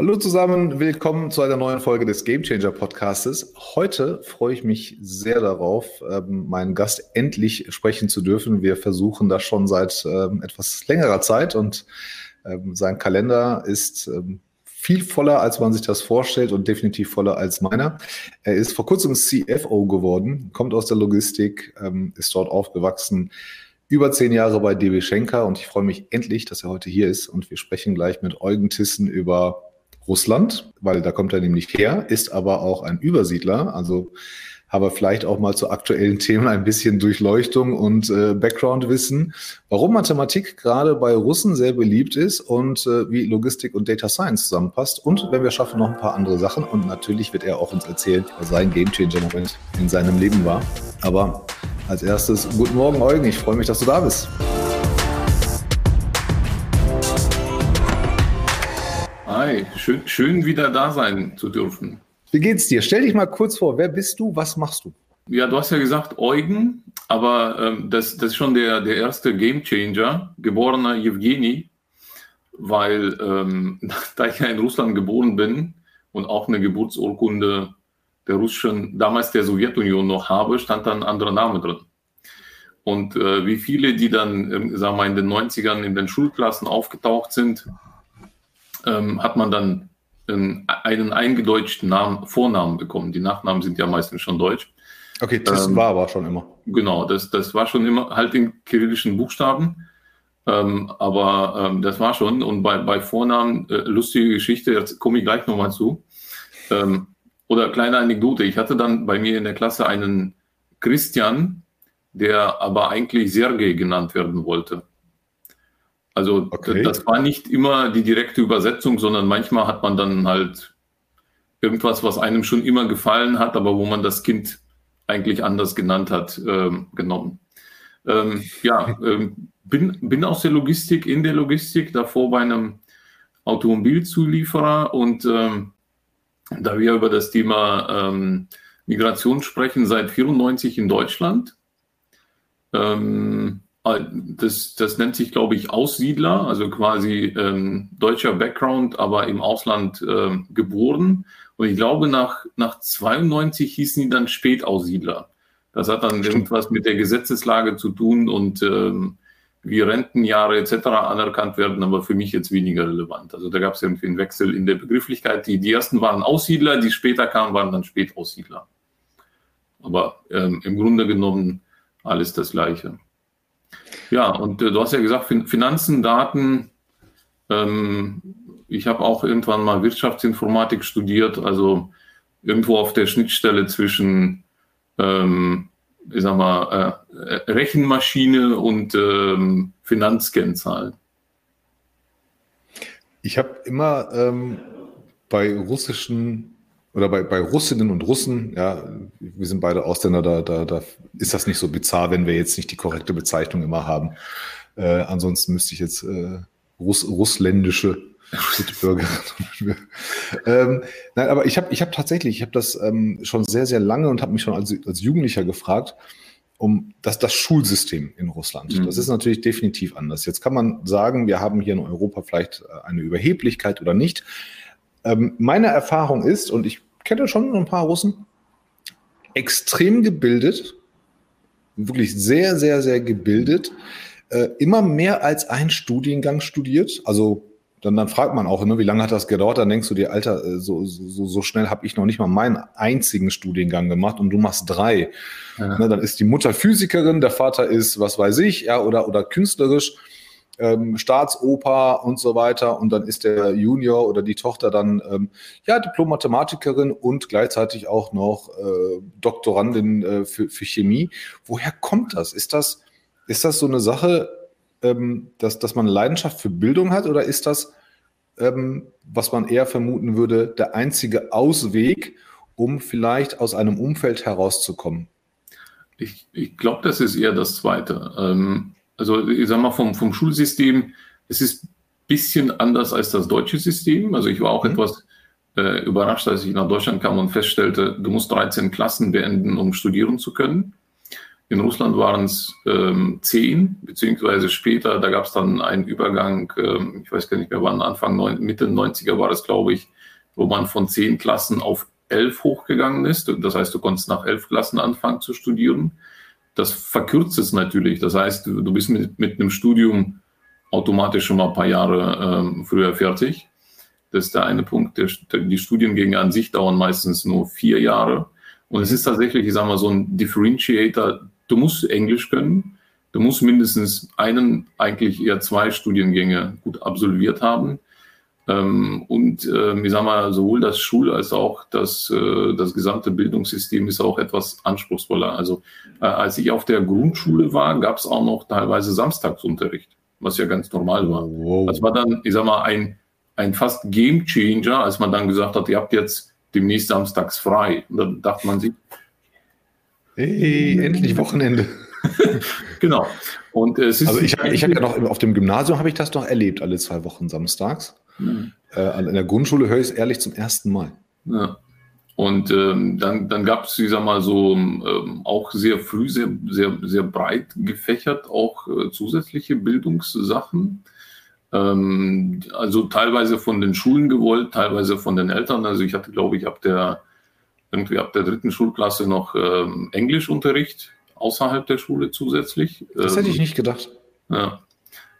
Hallo zusammen, willkommen zu einer neuen Folge des Game Changer Podcastes. Heute freue ich mich sehr darauf, ähm, meinen Gast endlich sprechen zu dürfen. Wir versuchen das schon seit ähm, etwas längerer Zeit und ähm, sein Kalender ist viel voller, als man sich das vorstellt und definitiv voller als meiner. Er ist vor kurzem CFO geworden, kommt aus der Logistik, ist dort aufgewachsen, über zehn Jahre bei DB Schenker und ich freue mich endlich, dass er heute hier ist und wir sprechen gleich mit Eugen Tissen über Russland, weil da kommt er nämlich her, ist aber auch ein Übersiedler, also habe vielleicht auch mal zu aktuellen Themen ein bisschen Durchleuchtung und äh, Background-Wissen, warum Mathematik gerade bei Russen sehr beliebt ist und äh, wie Logistik und Data Science zusammenpasst. Und wenn wir schaffen, noch ein paar andere Sachen. Und natürlich wird er auch uns erzählen, was sein Gamechanger-Moment in seinem Leben war. Aber als erstes, guten Morgen, Eugen. Ich freue mich, dass du da bist. Hi, schön, schön wieder da sein zu dürfen. Wie geht's dir? Stell dich mal kurz vor, wer bist du, was machst du? Ja, du hast ja gesagt Eugen, aber ähm, das, das ist schon der, der erste Gamechanger, geborener Jewgeni, weil ähm, da ich ja in Russland geboren bin und auch eine Geburtsurkunde der russischen, damals der Sowjetunion noch habe, stand dann ein anderer Name drin. Und äh, wie viele, die dann, ähm, sagen wir mal, in den 90ern in den Schulklassen aufgetaucht sind, ähm, hat man dann ähm, einen eingedeutschten Namen, Vornamen bekommen. Die Nachnamen sind ja meistens schon deutsch. Okay, das ähm, war aber schon immer. Genau, das, das war schon immer halt in kyrillischen Buchstaben. Ähm, aber ähm, das war schon. Und bei, bei Vornamen, äh, lustige Geschichte, jetzt komme ich gleich nochmal zu. Ähm, oder kleine Anekdote. Ich hatte dann bei mir in der Klasse einen Christian, der aber eigentlich Sergei genannt werden wollte. Also okay. das war nicht immer die direkte Übersetzung, sondern manchmal hat man dann halt irgendwas, was einem schon immer gefallen hat, aber wo man das Kind eigentlich anders genannt hat, ähm, genommen. Ähm, ja, ähm, bin, bin aus der Logistik, in der Logistik, davor bei einem Automobilzulieferer und ähm, da wir über das Thema ähm, Migration sprechen, seit 94 in Deutschland. Ähm, äh, das, das nennt sich, glaube ich, Aussiedler, also quasi ähm, deutscher Background, aber im Ausland äh, geboren. Und ich glaube, nach, nach 92 hießen die dann Spätaussiedler. Das hat dann Stimmt. irgendwas mit der Gesetzeslage zu tun und ähm, wie Rentenjahre etc. anerkannt werden, aber für mich jetzt weniger relevant. Also da gab es irgendwie einen Wechsel in der Begrifflichkeit. Die, die ersten waren Aussiedler, die später kamen, waren dann Spätaussiedler. Aber ähm, im Grunde genommen alles das Gleiche. Ja, und äh, du hast ja gesagt, fin Finanzen, Daten. Ähm, ich habe auch irgendwann mal Wirtschaftsinformatik studiert, also irgendwo auf der Schnittstelle zwischen, ähm, ich sag mal, äh, Rechenmaschine und ähm, Finanzkennzahlen. Ich habe immer ähm, bei russischen oder bei, bei Russinnen und Russen, ja, wir sind beide Ausländer, da, da, da ist das nicht so bizarr, wenn wir jetzt nicht die korrekte Bezeichnung immer haben. Äh, ansonsten müsste ich jetzt äh, Russ, russländische Mitbürger. ähm, nein, aber ich habe ich hab tatsächlich, ich habe das ähm, schon sehr, sehr lange und habe mich schon als, als Jugendlicher gefragt, um das, das Schulsystem in Russland. Mhm. Das ist natürlich definitiv anders. Jetzt kann man sagen, wir haben hier in Europa vielleicht äh, eine Überheblichkeit oder nicht. Ähm, meine Erfahrung ist, und ich kenne schon ein paar Russen, extrem gebildet, wirklich sehr, sehr, sehr gebildet, äh, immer mehr als ein Studiengang studiert. Also dann, dann fragt man auch, ne, wie lange hat das gedauert? Dann denkst du dir, Alter, äh, so, so, so schnell habe ich noch nicht mal meinen einzigen Studiengang gemacht und du machst drei. Ja. Ne, dann ist die Mutter Physikerin, der Vater ist, was weiß ich, ja, oder, oder künstlerisch ähm, Staatsoper und so weiter. Und dann ist der Junior oder die Tochter dann ähm, ja Diplom-Mathematikerin und gleichzeitig auch noch äh, Doktorandin äh, für, für Chemie. Woher kommt das? Ist das, ist das so eine Sache, ähm, dass, dass man Leidenschaft für Bildung hat oder ist das, ähm, was man eher vermuten würde, der einzige Ausweg, um vielleicht aus einem Umfeld herauszukommen? Ich, ich glaube, das ist eher das Zweite. Ähm, also ich sag mal vom, vom Schulsystem, es ist ein bisschen anders als das deutsche System. Also ich war auch mhm. etwas äh, überrascht, als ich nach Deutschland kam und feststellte, du musst 13 Klassen beenden, um studieren zu können. In Russland waren es ähm, zehn, beziehungsweise später, da gab es dann einen Übergang, ähm, ich weiß gar nicht mehr wann, Anfang, neun, Mitte 90er war das, glaube ich, wo man von zehn Klassen auf elf hochgegangen ist. Das heißt, du konntest nach elf Klassen anfangen zu studieren. Das verkürzt es natürlich. Das heißt, du bist mit, mit einem Studium automatisch schon mal ein paar Jahre ähm, früher fertig. Das ist der eine Punkt. Der, die Studiengänge an sich dauern meistens nur vier Jahre. Und es ist tatsächlich, ich sage mal, so ein Differentiator du musst Englisch können, du musst mindestens einen, eigentlich eher zwei Studiengänge gut absolviert haben. Ähm, und äh, ich sag mal, sowohl das Schul- als auch das, äh, das gesamte Bildungssystem ist auch etwas anspruchsvoller. Also äh, als ich auf der Grundschule war, gab es auch noch teilweise Samstagsunterricht, was ja ganz normal war. Wow. Das war dann, ich sag mal, ein, ein fast Game Changer, als man dann gesagt hat, ihr habt jetzt demnächst samstags frei. Und dann dachte man sich, Hey, endlich Wochenende. genau. Und es ist also ich, ich habe ja noch auf dem Gymnasium habe ich das noch erlebt, alle zwei Wochen samstags. Mhm. Äh, in der Grundschule höre ich es ehrlich zum ersten Mal. Ja. Und ähm, dann, dann gab es, ich sag mal so, ähm, auch sehr früh, sehr, sehr, sehr breit gefächert auch äh, zusätzliche Bildungssachen. Ähm, also teilweise von den Schulen gewollt, teilweise von den Eltern. Also ich hatte, glaube ich, ab der irgendwie ab der dritten Schulklasse noch ähm, Englischunterricht außerhalb der Schule zusätzlich. Das hätte ich ähm, nicht gedacht. Ja.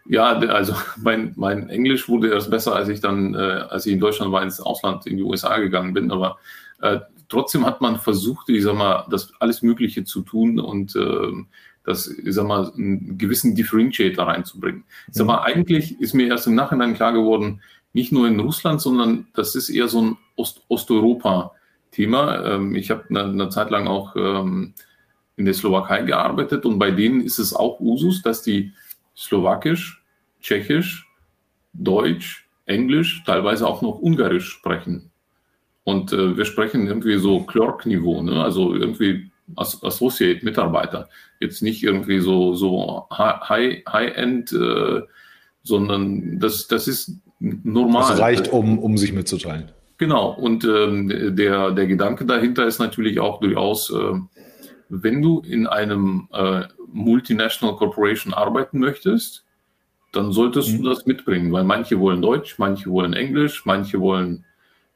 Ja, also mein, mein Englisch wurde erst besser, als ich dann, äh, als ich in Deutschland war, ins Ausland, in die USA gegangen bin. Aber äh, trotzdem hat man versucht, ich sag mal, das alles Mögliche zu tun und äh, das, ich sag mal, einen gewissen Differentiator reinzubringen. Ich sag mal, eigentlich ist mir erst im Nachhinein klar geworden, nicht nur in Russland, sondern das ist eher so ein Ost Osteuropa- Thema. Ähm, ich habe eine, eine, Zeit lang auch ähm, in der Slowakei gearbeitet und bei denen ist es auch Usus, dass die Slowakisch, Tschechisch, Deutsch, Englisch, teilweise auch noch Ungarisch sprechen. Und äh, wir sprechen irgendwie so Clerk-Niveau, ne? also irgendwie Associate, Mitarbeiter. Jetzt nicht irgendwie so, so High-End, high äh, sondern das, das ist normal. Das reicht, um, um sich mitzuteilen. Genau, und ähm, der, der Gedanke dahinter ist natürlich auch durchaus, äh, wenn du in einem äh, Multinational Corporation arbeiten möchtest, dann solltest mhm. du das mitbringen, weil manche wollen Deutsch, manche wollen Englisch, manche wollen,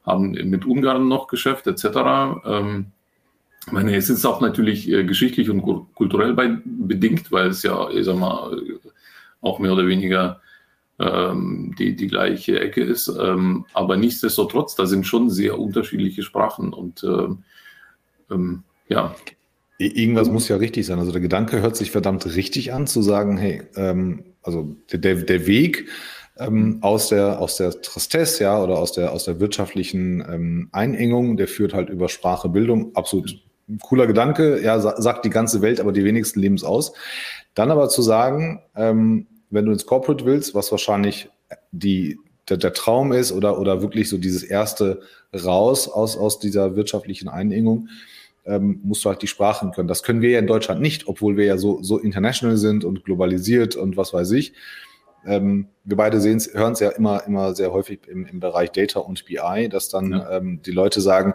haben mit Ungarn noch Geschäft etc. Ähm, ich meine, es ist auch natürlich äh, geschichtlich und kulturell bei, bedingt, weil es ja, ich sag mal, auch mehr oder weniger ähm, die, die gleiche Ecke ist. Ähm, aber nichtsdestotrotz, da sind schon sehr unterschiedliche Sprachen und ähm, ähm ja. Irgendwas muss ja richtig sein. Also der Gedanke hört sich verdammt richtig an, zu sagen, hey, ähm, also der, der Weg ähm, aus der aus der Tristesse, ja, oder aus der aus der wirtschaftlichen ähm, Einengung, der führt halt über Sprache, Bildung, absolut cooler Gedanke, ja, sagt die ganze Welt, aber die wenigsten leben es aus. Dann aber zu sagen, ähm, wenn du ins Corporate willst, was wahrscheinlich die, der, der, Traum ist oder, oder wirklich so dieses erste raus aus, aus dieser wirtschaftlichen Einengung, ähm, musst du halt die Sprachen können. Das können wir ja in Deutschland nicht, obwohl wir ja so, so international sind und globalisiert und was weiß ich. Ähm, wir beide hören es ja immer, immer sehr häufig im, im Bereich Data und BI, dass dann ja. ähm, die Leute sagen,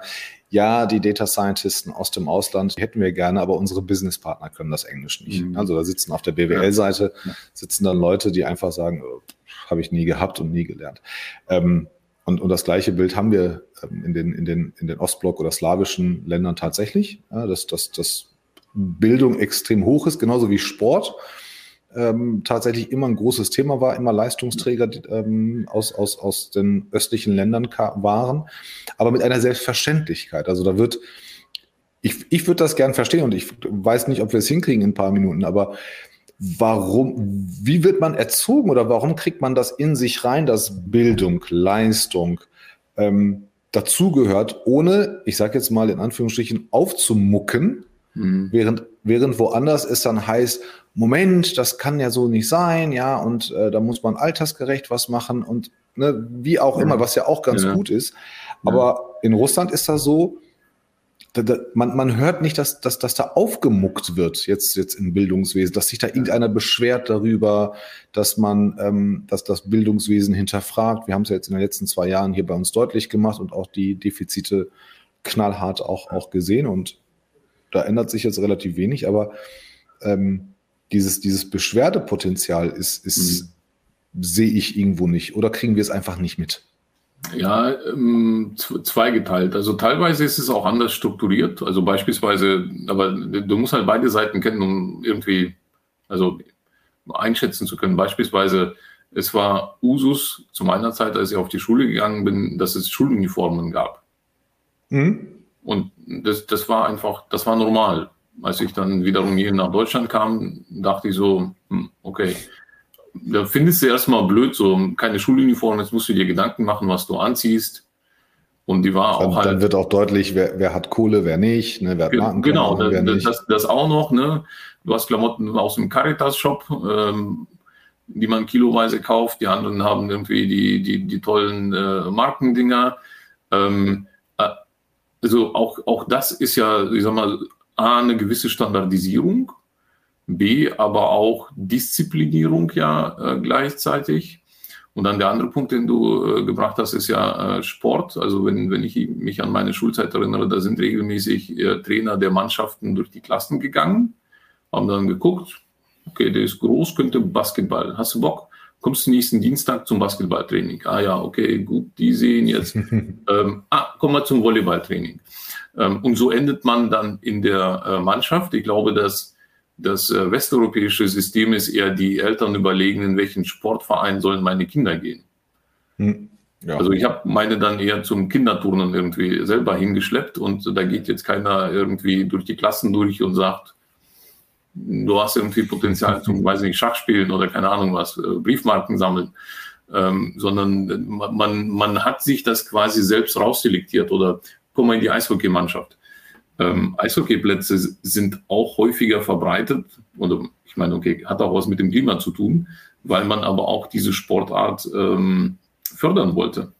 ja, die Data Scientisten aus dem Ausland hätten wir gerne, aber unsere Businesspartner können das Englisch nicht. Mhm. Also da sitzen auf der BWL-Seite, sitzen dann Leute, die einfach sagen, oh, habe ich nie gehabt und nie gelernt. Ähm, und, und das gleiche Bild haben wir ähm, in, den, in, den, in den Ostblock- oder slawischen Ländern tatsächlich, ja, dass, dass, dass Bildung extrem hoch ist, genauso wie Sport ähm, tatsächlich immer ein großes Thema war, immer Leistungsträger ähm, aus, aus, aus den östlichen Ländern waren, aber mit einer Selbstverständlichkeit. Also da wird, ich, ich würde das gern verstehen und ich weiß nicht, ob wir es hinkriegen in ein paar Minuten, aber warum, wie wird man erzogen oder warum kriegt man das in sich rein, dass Bildung, Leistung ähm, dazugehört, ohne, ich sage jetzt mal in Anführungsstrichen, aufzumucken, mhm. während, während woanders es dann heißt, Moment, das kann ja so nicht sein, ja, und äh, da muss man altersgerecht was machen und ne, wie auch immer, was ja auch ganz ja. gut ist. Aber ja. in Russland ist das so, da, da, man, man hört nicht, dass, dass, dass da aufgemuckt wird, jetzt, jetzt im Bildungswesen, dass sich da irgendeiner beschwert darüber, dass man ähm, dass das Bildungswesen hinterfragt. Wir haben es ja jetzt in den letzten zwei Jahren hier bei uns deutlich gemacht und auch die Defizite knallhart auch, auch gesehen. Und da ändert sich jetzt relativ wenig, aber ähm, dieses, dieses Beschwerdepotenzial ist, ist mhm. sehe ich irgendwo nicht. Oder kriegen wir es einfach nicht mit? Ja, ähm, zweigeteilt. Also teilweise ist es auch anders strukturiert. Also beispielsweise, aber du musst halt beide Seiten kennen, um irgendwie, also einschätzen zu können. Beispielsweise, es war Usus zu meiner Zeit, als ich auf die Schule gegangen bin, dass es Schuluniformen gab. Mhm. Und das, das war einfach, das war normal. Als ich dann wiederum hier nach Deutschland kam, dachte ich so, hm, okay, da findest du erstmal blöd, so keine Schuluniform, jetzt musst du dir Gedanken machen, was du anziehst. Und die war dann, auch halt. Dann wird auch deutlich, wer, wer hat Kohle, wer nicht, ne, wer hat Marken. Genau, wer das, das, das, auch noch, ne? Du hast Klamotten aus dem Caritas-Shop, ähm, die man kiloweise kauft, die anderen haben irgendwie die, die, die tollen äh, Markendinger. Ähm, äh, also auch, auch das ist ja, ich sag mal, A, eine gewisse Standardisierung B, aber auch Disziplinierung ja äh, gleichzeitig. Und dann der andere Punkt, den du äh, gebracht hast, ist ja äh, Sport. Also wenn, wenn ich mich an meine Schulzeit erinnere, da sind regelmäßig äh, Trainer der Mannschaften durch die Klassen gegangen, haben dann geguckt, okay, der ist groß, könnte Basketball. Hast du Bock? Kommst du nächsten Dienstag zum Basketballtraining? Ah ja, okay, gut, die sehen jetzt. ähm, ah, komm mal zum Volleyballtraining. Ähm, und so endet man dann in der äh, Mannschaft. Ich glaube, dass das äh, westeuropäische System ist eher, die Eltern überlegen, in welchen Sportverein sollen meine Kinder gehen. Hm. Ja. Also ich habe meine dann eher zum Kinderturnen irgendwie selber hingeschleppt und da geht jetzt keiner irgendwie durch die Klassen durch und sagt, du hast irgendwie Potenzial zum, weiß nicht, Schachspielen oder keine Ahnung was, äh, Briefmarken sammeln, ähm, sondern man, man hat sich das quasi selbst rausselektiert oder komm mal in die Eishockeymannschaft. Ähm, Eishockeyplätze sind auch häufiger verbreitet. Oder ich meine, okay, hat auch was mit dem Klima zu tun, weil man aber auch diese Sportart ähm, fördern wollte.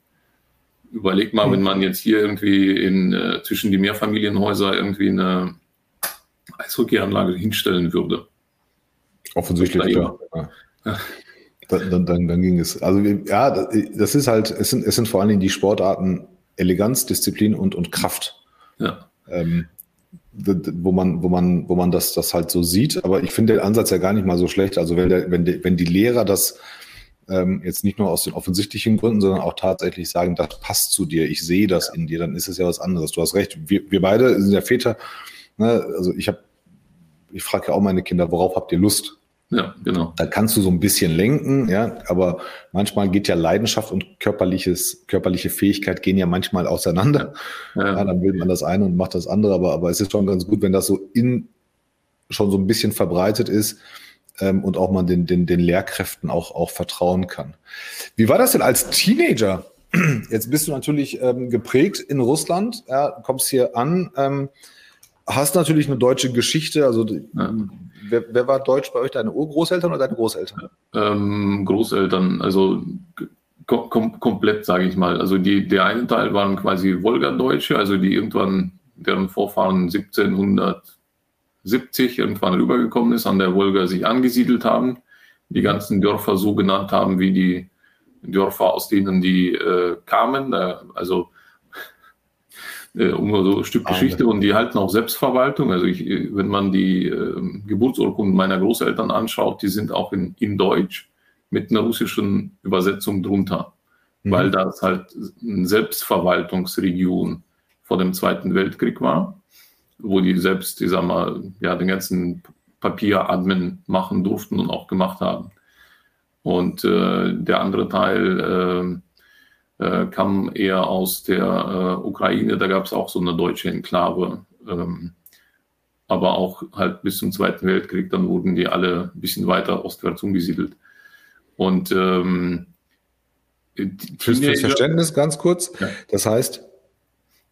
Überleg mal, mhm. wenn man jetzt hier irgendwie in, äh, zwischen die Mehrfamilienhäuser irgendwie eine Eishockeyanlage hinstellen würde. Offensichtlich, ja. ja. Dann, dann, dann, ging es. Also ja, das ist halt, es sind, es sind vor allen Dingen die Sportarten Eleganz, Disziplin und, und Kraft. Ja ähm, wo man, wo man, wo man das, das halt so sieht. Aber ich finde den Ansatz ja gar nicht mal so schlecht. Also wenn, der, wenn, die, wenn die Lehrer das ähm, jetzt nicht nur aus den offensichtlichen Gründen, sondern auch tatsächlich sagen, das passt zu dir, ich sehe das in dir, dann ist es ja was anderes. Du hast recht. Wir, wir beide sind ja Väter. Ne? Also ich habe, ich frage ja auch meine Kinder, worauf habt ihr Lust? Ja, genau. Da kannst du so ein bisschen lenken, ja, aber manchmal geht ja Leidenschaft und körperliches, körperliche Fähigkeit gehen ja manchmal auseinander. Ja. ja. dann will man das eine und macht das andere, aber, aber es ist schon ganz gut, wenn das so in schon so ein bisschen verbreitet ist ähm, und auch man den, den, den Lehrkräften auch, auch vertrauen kann. Wie war das denn als Teenager? Jetzt bist du natürlich ähm, geprägt in Russland, ja, kommst hier an, ähm, hast natürlich eine deutsche Geschichte, also ja wer, wer, war deutsch bei euch? Deine Urgroßeltern oder deine Großeltern? Ähm, Großeltern, also kom komplett, sage ich mal. Also die, der eine Teil waren quasi Wolgadeutsche, also die irgendwann, deren Vorfahren 1770 irgendwann rübergekommen ist, an der Wolga sich angesiedelt haben, die ganzen Dörfer so genannt haben, wie die Dörfer, aus denen die äh, kamen. Äh, also äh, um so ein Stück Geschichte und die halten auch Selbstverwaltung. Also ich, wenn man die äh, Geburtsurkunden meiner Großeltern anschaut, die sind auch in, in Deutsch mit einer russischen Übersetzung drunter, mhm. weil das halt eine Selbstverwaltungsregion vor dem Zweiten Weltkrieg war, wo die selbst, ich sag mal, ja, den ganzen Papieradmin machen durften und auch gemacht haben. Und äh, der andere Teil äh, äh, kam eher aus der äh, Ukraine. Da gab es auch so eine deutsche Enklave. Ähm, aber auch halt bis zum Zweiten Weltkrieg, dann wurden die alle ein bisschen weiter ostwärts umgesiedelt. Und ähm, Fürs, fürs Verständnis ganz kurz. Ja. Das heißt,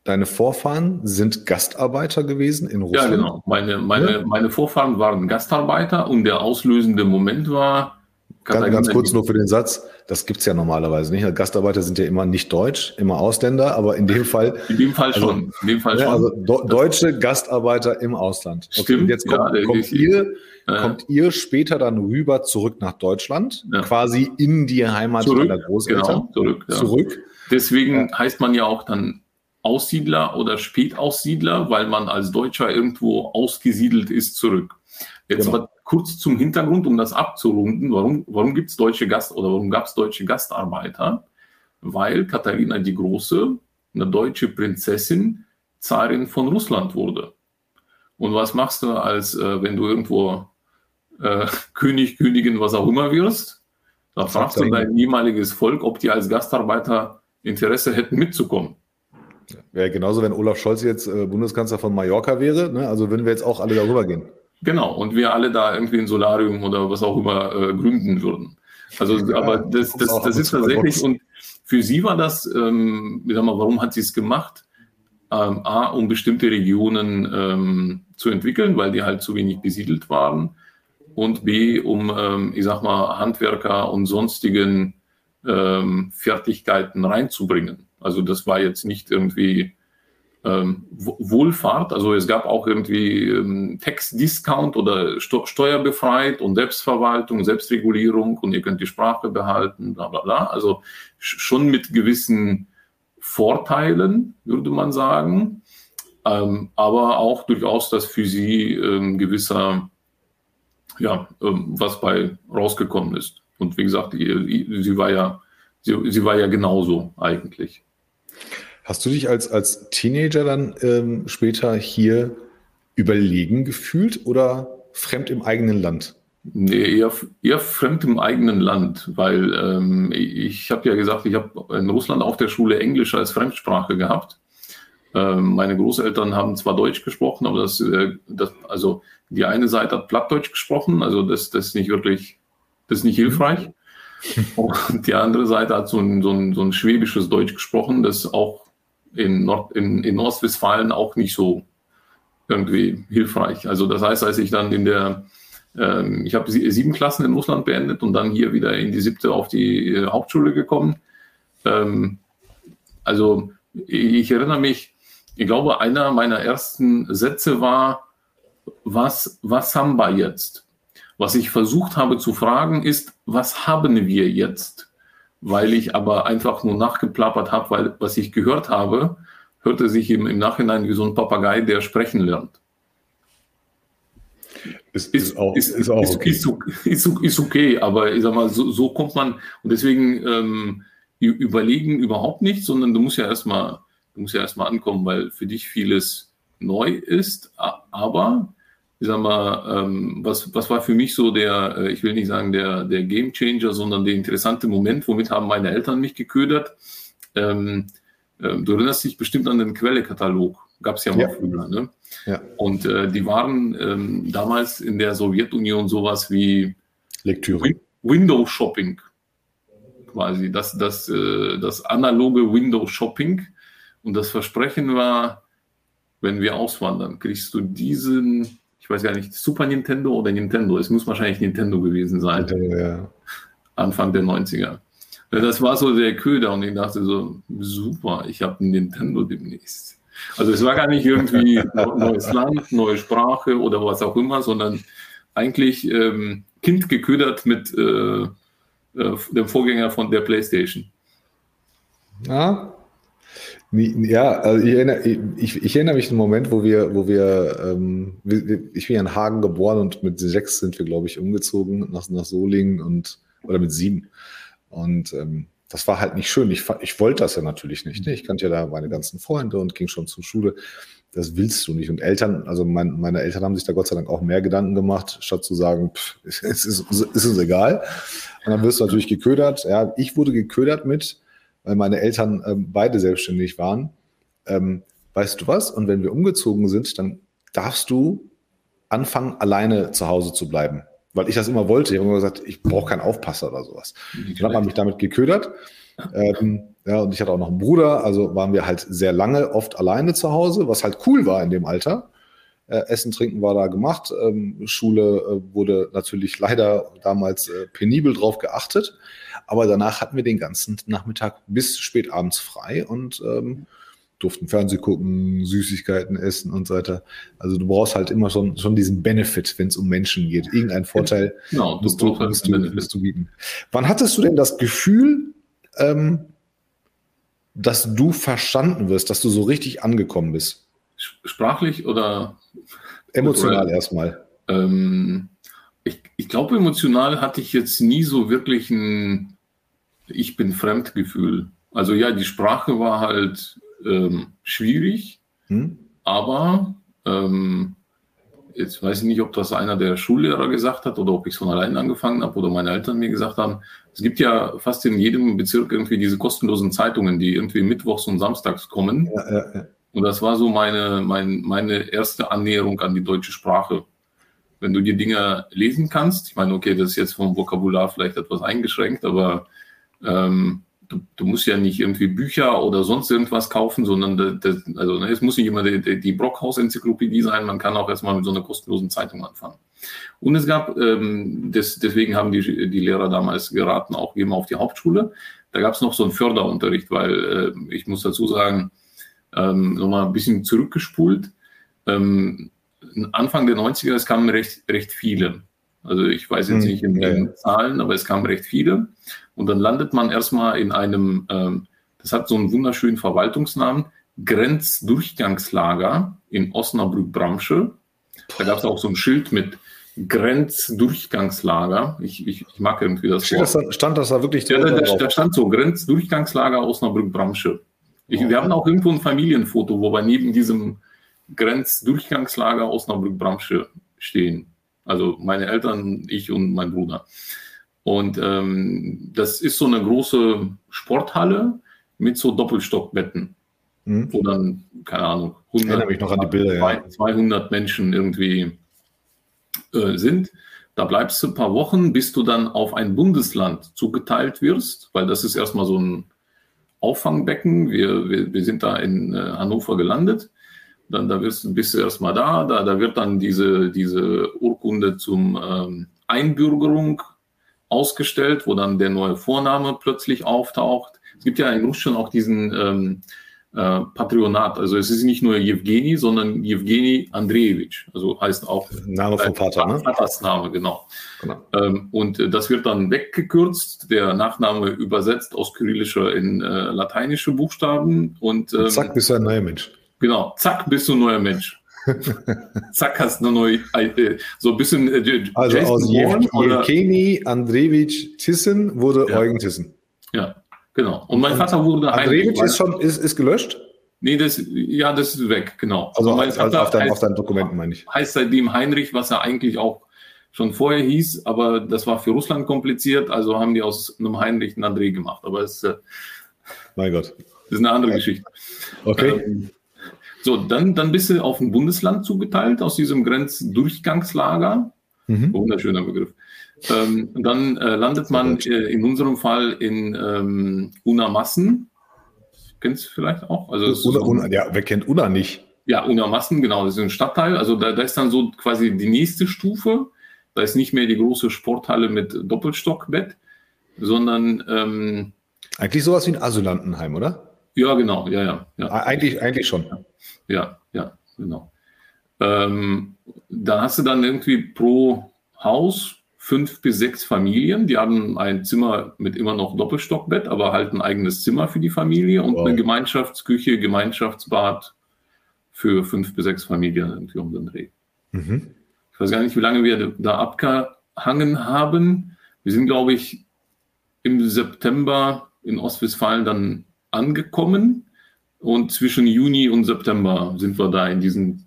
deine Vorfahren sind Gastarbeiter gewesen in Russland? Ja, genau. Meine, meine, ja. meine Vorfahren waren Gastarbeiter und der auslösende Moment war, Ganz, ganz kurz nur für den Satz, das gibt es ja normalerweise nicht. Gastarbeiter sind ja immer nicht deutsch, immer Ausländer, aber in dem Fall. In dem Fall also, schon. In dem Fall schon. Also do, deutsche Gastarbeiter im Ausland. Okay, Stimmt, jetzt kommt, ja, kommt ihr, äh, kommt ihr später dann rüber zurück nach Deutschland, ja. quasi in die Heimat zurück, deiner Großeltern. Genau, zurück. Ja. zurück. Deswegen heißt man ja auch dann Aussiedler oder Spätaussiedler, weil man als Deutscher irgendwo ausgesiedelt ist, zurück. Jetzt genau. aber kurz zum Hintergrund, um das abzurunden, warum, warum gibt es deutsche Gast oder warum gab es deutsche Gastarbeiter? Weil Katharina die Große, eine deutsche Prinzessin, Zarin von Russland wurde. Und was machst du, als äh, wenn du irgendwo äh, König, Königin, was auch immer wirst? Da fragst du dein ehemaliges Volk, ob die als Gastarbeiter Interesse hätten mitzukommen. Wäre genauso, wenn Olaf Scholz jetzt äh, Bundeskanzler von Mallorca wäre. Ne? Also würden wir jetzt auch alle darüber gehen. Genau, und wir alle da irgendwie ein Solarium oder was auch immer äh, gründen würden. Also, ja, aber das, das, das, das ist tatsächlich, und für sie war das, ähm, wie sag mal, warum hat sie es gemacht? Ähm, A, um bestimmte Regionen ähm, zu entwickeln, weil die halt zu wenig besiedelt waren. Und B, um, ähm, ich sag mal, Handwerker und sonstigen ähm, Fertigkeiten reinzubringen. Also das war jetzt nicht irgendwie ähm, Wohlfahrt. Also es gab auch irgendwie ähm, Tax-Discount oder Sto steuerbefreit und Selbstverwaltung, Selbstregulierung und ihr könnt die Sprache behalten, bla bla bla. Also schon mit gewissen Vorteilen, würde man sagen. Ähm, aber auch durchaus, dass für sie ähm, gewisser, ja, ähm, was bei rausgekommen ist. Und wie gesagt, sie war ja, sie, sie war ja genauso eigentlich. Hast du dich als, als Teenager dann ähm, später hier überlegen gefühlt oder fremd im eigenen Land? Nee, eher, eher fremd im eigenen Land, weil ähm, ich habe ja gesagt, ich habe in Russland auf der Schule Englisch als Fremdsprache gehabt. Ähm, meine Großeltern haben zwar Deutsch gesprochen, aber das, äh, das, also die eine Seite hat Plattdeutsch gesprochen, also das, das ist nicht wirklich, das ist nicht hilfreich. Und die andere Seite hat so ein, so ein, so ein schwäbisches Deutsch gesprochen, das auch in, Nord, in, in Ostwestfalen auch nicht so irgendwie hilfreich. Also das heißt, als ich dann in der, ähm, ich habe sieben Klassen in Russland beendet und dann hier wieder in die siebte auf die äh, Hauptschule gekommen. Ähm, also ich erinnere mich, ich glaube, einer meiner ersten Sätze war, was, was haben wir jetzt? Was ich versucht habe zu fragen ist, was haben wir jetzt? Weil ich aber einfach nur nachgeplappert habe, weil was ich gehört habe, hörte sich im, im Nachhinein wie so ein Papagei, der sprechen lernt. Ist, ist, auch, ist, ist, auch okay. Ist, ist, ist, okay, aber ich sag mal, so, so kommt man und deswegen ähm, überlegen überhaupt nicht, sondern du musst ja erstmal, du musst ja erstmal ankommen, weil für dich vieles neu ist, aber ich sag mal, ähm, was, was war für mich so der, äh, ich will nicht sagen der, der Game Changer, sondern der interessante Moment, womit haben meine Eltern mich geködert. Ähm, äh, du erinnerst dich bestimmt an den Quellekatalog, gab es ja mal ja. früher. Ne? Ja. Und äh, die waren ähm, damals in der Sowjetunion sowas wie Lektüre. Win Window Shopping quasi, das, das, äh, das analoge Window Shopping. Und das Versprechen war, wenn wir auswandern, kriegst du diesen ich weiß gar nicht, Super Nintendo oder Nintendo. Es muss wahrscheinlich Nintendo gewesen sein. Ja. Anfang der 90er. Das war so der Köder und ich dachte so, super, ich habe ein Nintendo demnächst. Also es war gar nicht irgendwie neues Land, neue Sprache oder was auch immer, sondern eigentlich ähm, Kind geködert mit äh, äh, dem Vorgänger von der PlayStation. Ja, ja, also ich, erinnere, ich, ich erinnere mich an einen Moment, wo wir, wo wir, ähm, ich bin ja in Hagen geboren und mit sechs sind wir, glaube ich, umgezogen nach, nach Solingen und oder mit sieben. Und ähm, das war halt nicht schön. Ich, ich wollte das ja natürlich nicht. Ne? Ich kannte ja da meine ganzen Freunde und ging schon zur Schule. Das willst du nicht. Und Eltern, also mein, meine Eltern haben sich da Gott sei Dank auch mehr Gedanken gemacht, statt zu sagen, pff, es ist, ist uns egal. Und dann wirst du natürlich geködert. Ja, ich wurde geködert mit, weil meine Eltern ähm, beide selbstständig waren. Ähm, weißt du was? Und wenn wir umgezogen sind, dann darfst du anfangen, alleine zu Hause zu bleiben. Weil ich das immer wollte. Ich habe immer gesagt, ich brauche keinen Aufpasser oder sowas. Dann hat man mich damit geködert. Ähm, ja, und ich hatte auch noch einen Bruder, also waren wir halt sehr lange oft alleine zu Hause, was halt cool war in dem Alter. Äh, Essen, Trinken war da gemacht. Ähm, Schule äh, wurde natürlich leider damals äh, penibel drauf geachtet. Aber danach hatten wir den ganzen Nachmittag bis spät abends frei und ähm, durften Fernsehen gucken, Süßigkeiten essen und so weiter. Also du brauchst halt immer schon, schon diesen Benefit, wenn es um Menschen geht. Irgendein Vorteil genau, musst, du, musst, du, musst du bieten. Wann hattest du denn das Gefühl, ähm, dass du verstanden wirst, dass du so richtig angekommen bist? Sprachlich oder? Emotional oder, erstmal. Ähm, ich, ich glaube, emotional hatte ich jetzt nie so wirklich ein Ich bin Fremdgefühl. Also ja, die Sprache war halt ähm, schwierig, hm? aber ähm, jetzt weiß ich nicht, ob das einer der Schullehrer gesagt hat oder ob ich es von allein angefangen habe oder meine Eltern mir gesagt haben. Es gibt ja fast in jedem Bezirk irgendwie diese kostenlosen Zeitungen, die irgendwie mittwochs und samstags kommen. Ja, ja, ja. Und das war so meine, mein, meine erste Annäherung an die deutsche Sprache. Wenn du die Dinge lesen kannst, ich meine, okay, das ist jetzt vom Vokabular vielleicht etwas eingeschränkt, aber ähm, du, du, musst ja nicht irgendwie Bücher oder sonst irgendwas kaufen, sondern das, also ne, es muss nicht immer die, die Brockhaus-Enzyklopädie sein, man kann auch erstmal mit so einer kostenlosen Zeitung anfangen. Und es gab, ähm, das, deswegen haben die, die Lehrer damals geraten, auch gehen wir auf die Hauptschule. Da gab es noch so einen Förderunterricht, weil äh, ich muss dazu sagen, ähm, nochmal ein bisschen zurückgespult. Ähm, Anfang der 90er, es kamen recht, recht viele. Also ich weiß jetzt hm, nicht in den ja. Zahlen, aber es kamen recht viele. Und dann landet man erstmal in einem, ähm, das hat so einen wunderschönen Verwaltungsnamen, Grenzdurchgangslager in Osnabrück-Bramsche. Da gab es auch so ein Schild mit Grenzdurchgangslager. Ich, ich, ich mag irgendwie das Wort. Das, stand das da wirklich ja, da, da, da stand so Grenzdurchgangslager Osnabrück-Bramsche. Ich, oh. Wir haben auch irgendwo ein Familienfoto, wo wir neben diesem Grenzdurchgangslager Osnabrück-Bramsche stehen. Also meine Eltern, ich und mein Bruder. Und ähm, das ist so eine große Sporthalle mit so Doppelstockbetten, mhm. wo dann, keine Ahnung, 100, mich noch an die Bilder, 200 ja. Menschen irgendwie äh, sind. Da bleibst du ein paar Wochen, bis du dann auf ein Bundesland zugeteilt wirst, weil das ist erstmal so ein Auffangbecken. Wir, wir, wir sind da in äh, Hannover gelandet. Dann da wirst, bist du erstmal da, da, da wird dann diese, diese Urkunde zum ähm, Einbürgerung ausgestellt, wo dann der neue Vorname plötzlich auftaucht. Es gibt ja in Russland auch diesen ähm, äh, Patronat. Also es ist nicht nur Jewgeni, sondern Jewgeni Andrejewitsch. Also heißt auch Name vom Vater, ne? Vaters Name, genau. genau. Ähm, und äh, das wird dann weggekürzt, der Nachname übersetzt aus kyrillischer in äh, lateinische Buchstaben und, ähm, und zack bist du ein neuer Mensch. Genau, zack bist du ein neuer Mensch. Zack hast du neue, äh, so ein bisschen äh, Also Jason aus Jewgeni Andrejewitsch Tissen wurde ja. Eugen Tissen. Ja, Genau. Und mein und Vater wurde Heinrich. ist schon ist, ist gelöscht? Nee, das, ja, das ist weg, genau. Also, mein also Vater auf, dein, heißt, auf deinen Dokumenten meine ich. Heißt seitdem Heinrich, was er eigentlich auch schon vorher hieß, aber das war für Russland kompliziert, also haben die aus einem Heinrich einen André gemacht. Aber es äh, mein Gott. Das ist eine andere. Geschichte. Okay. Ähm, so, dann, dann bist du auf ein Bundesland zugeteilt aus diesem Grenzdurchgangslager. Mhm. Wunderschöner Begriff. Ähm, dann äh, landet man äh, in unserem Fall in ähm, Unamassen. Kennst du vielleicht auch? Also Una, Una, ja, wer kennt Una nicht? Ja, Unamassen, genau, das ist ein Stadtteil. Also da, da ist dann so quasi die nächste Stufe. Da ist nicht mehr die große Sporthalle mit Doppelstockbett, sondern ähm, eigentlich sowas wie ein Asylantenheim, oder? Ja, genau, ja, ja. ja. Eigentlich, eigentlich schon. Ja, ja, genau. Ähm, da hast du dann irgendwie pro Haus fünf bis sechs Familien. Die haben ein Zimmer mit immer noch Doppelstockbett, aber halt ein eigenes Zimmer für die Familie und wow. eine Gemeinschaftsküche, Gemeinschaftsbad für fünf bis sechs Familien irgendwie um den Dreh. Mhm. Ich weiß gar nicht, wie lange wir da abgehangen haben. Wir sind, glaube ich, im September in Ostwestfalen dann angekommen und zwischen Juni und September sind wir da in diesen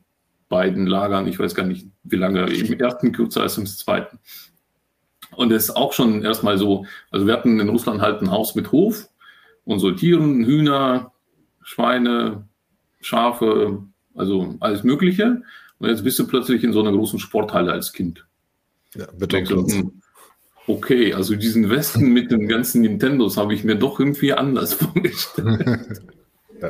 beiden Lagern. Ich weiß gar nicht, wie lange, im ersten kürzer als im zweiten. Und das ist auch schon erstmal so, also wir hatten in Russland halt ein Haus mit Hof und so Tieren, Hühner, Schweine, Schafe, also alles Mögliche. Und jetzt bist du plötzlich in so einer großen Sporthalle als Kind. Ja, Betonklotz. Hm, okay, also diesen Westen mit den ganzen Nintendos habe ich mir doch irgendwie anders vorgestellt. ja.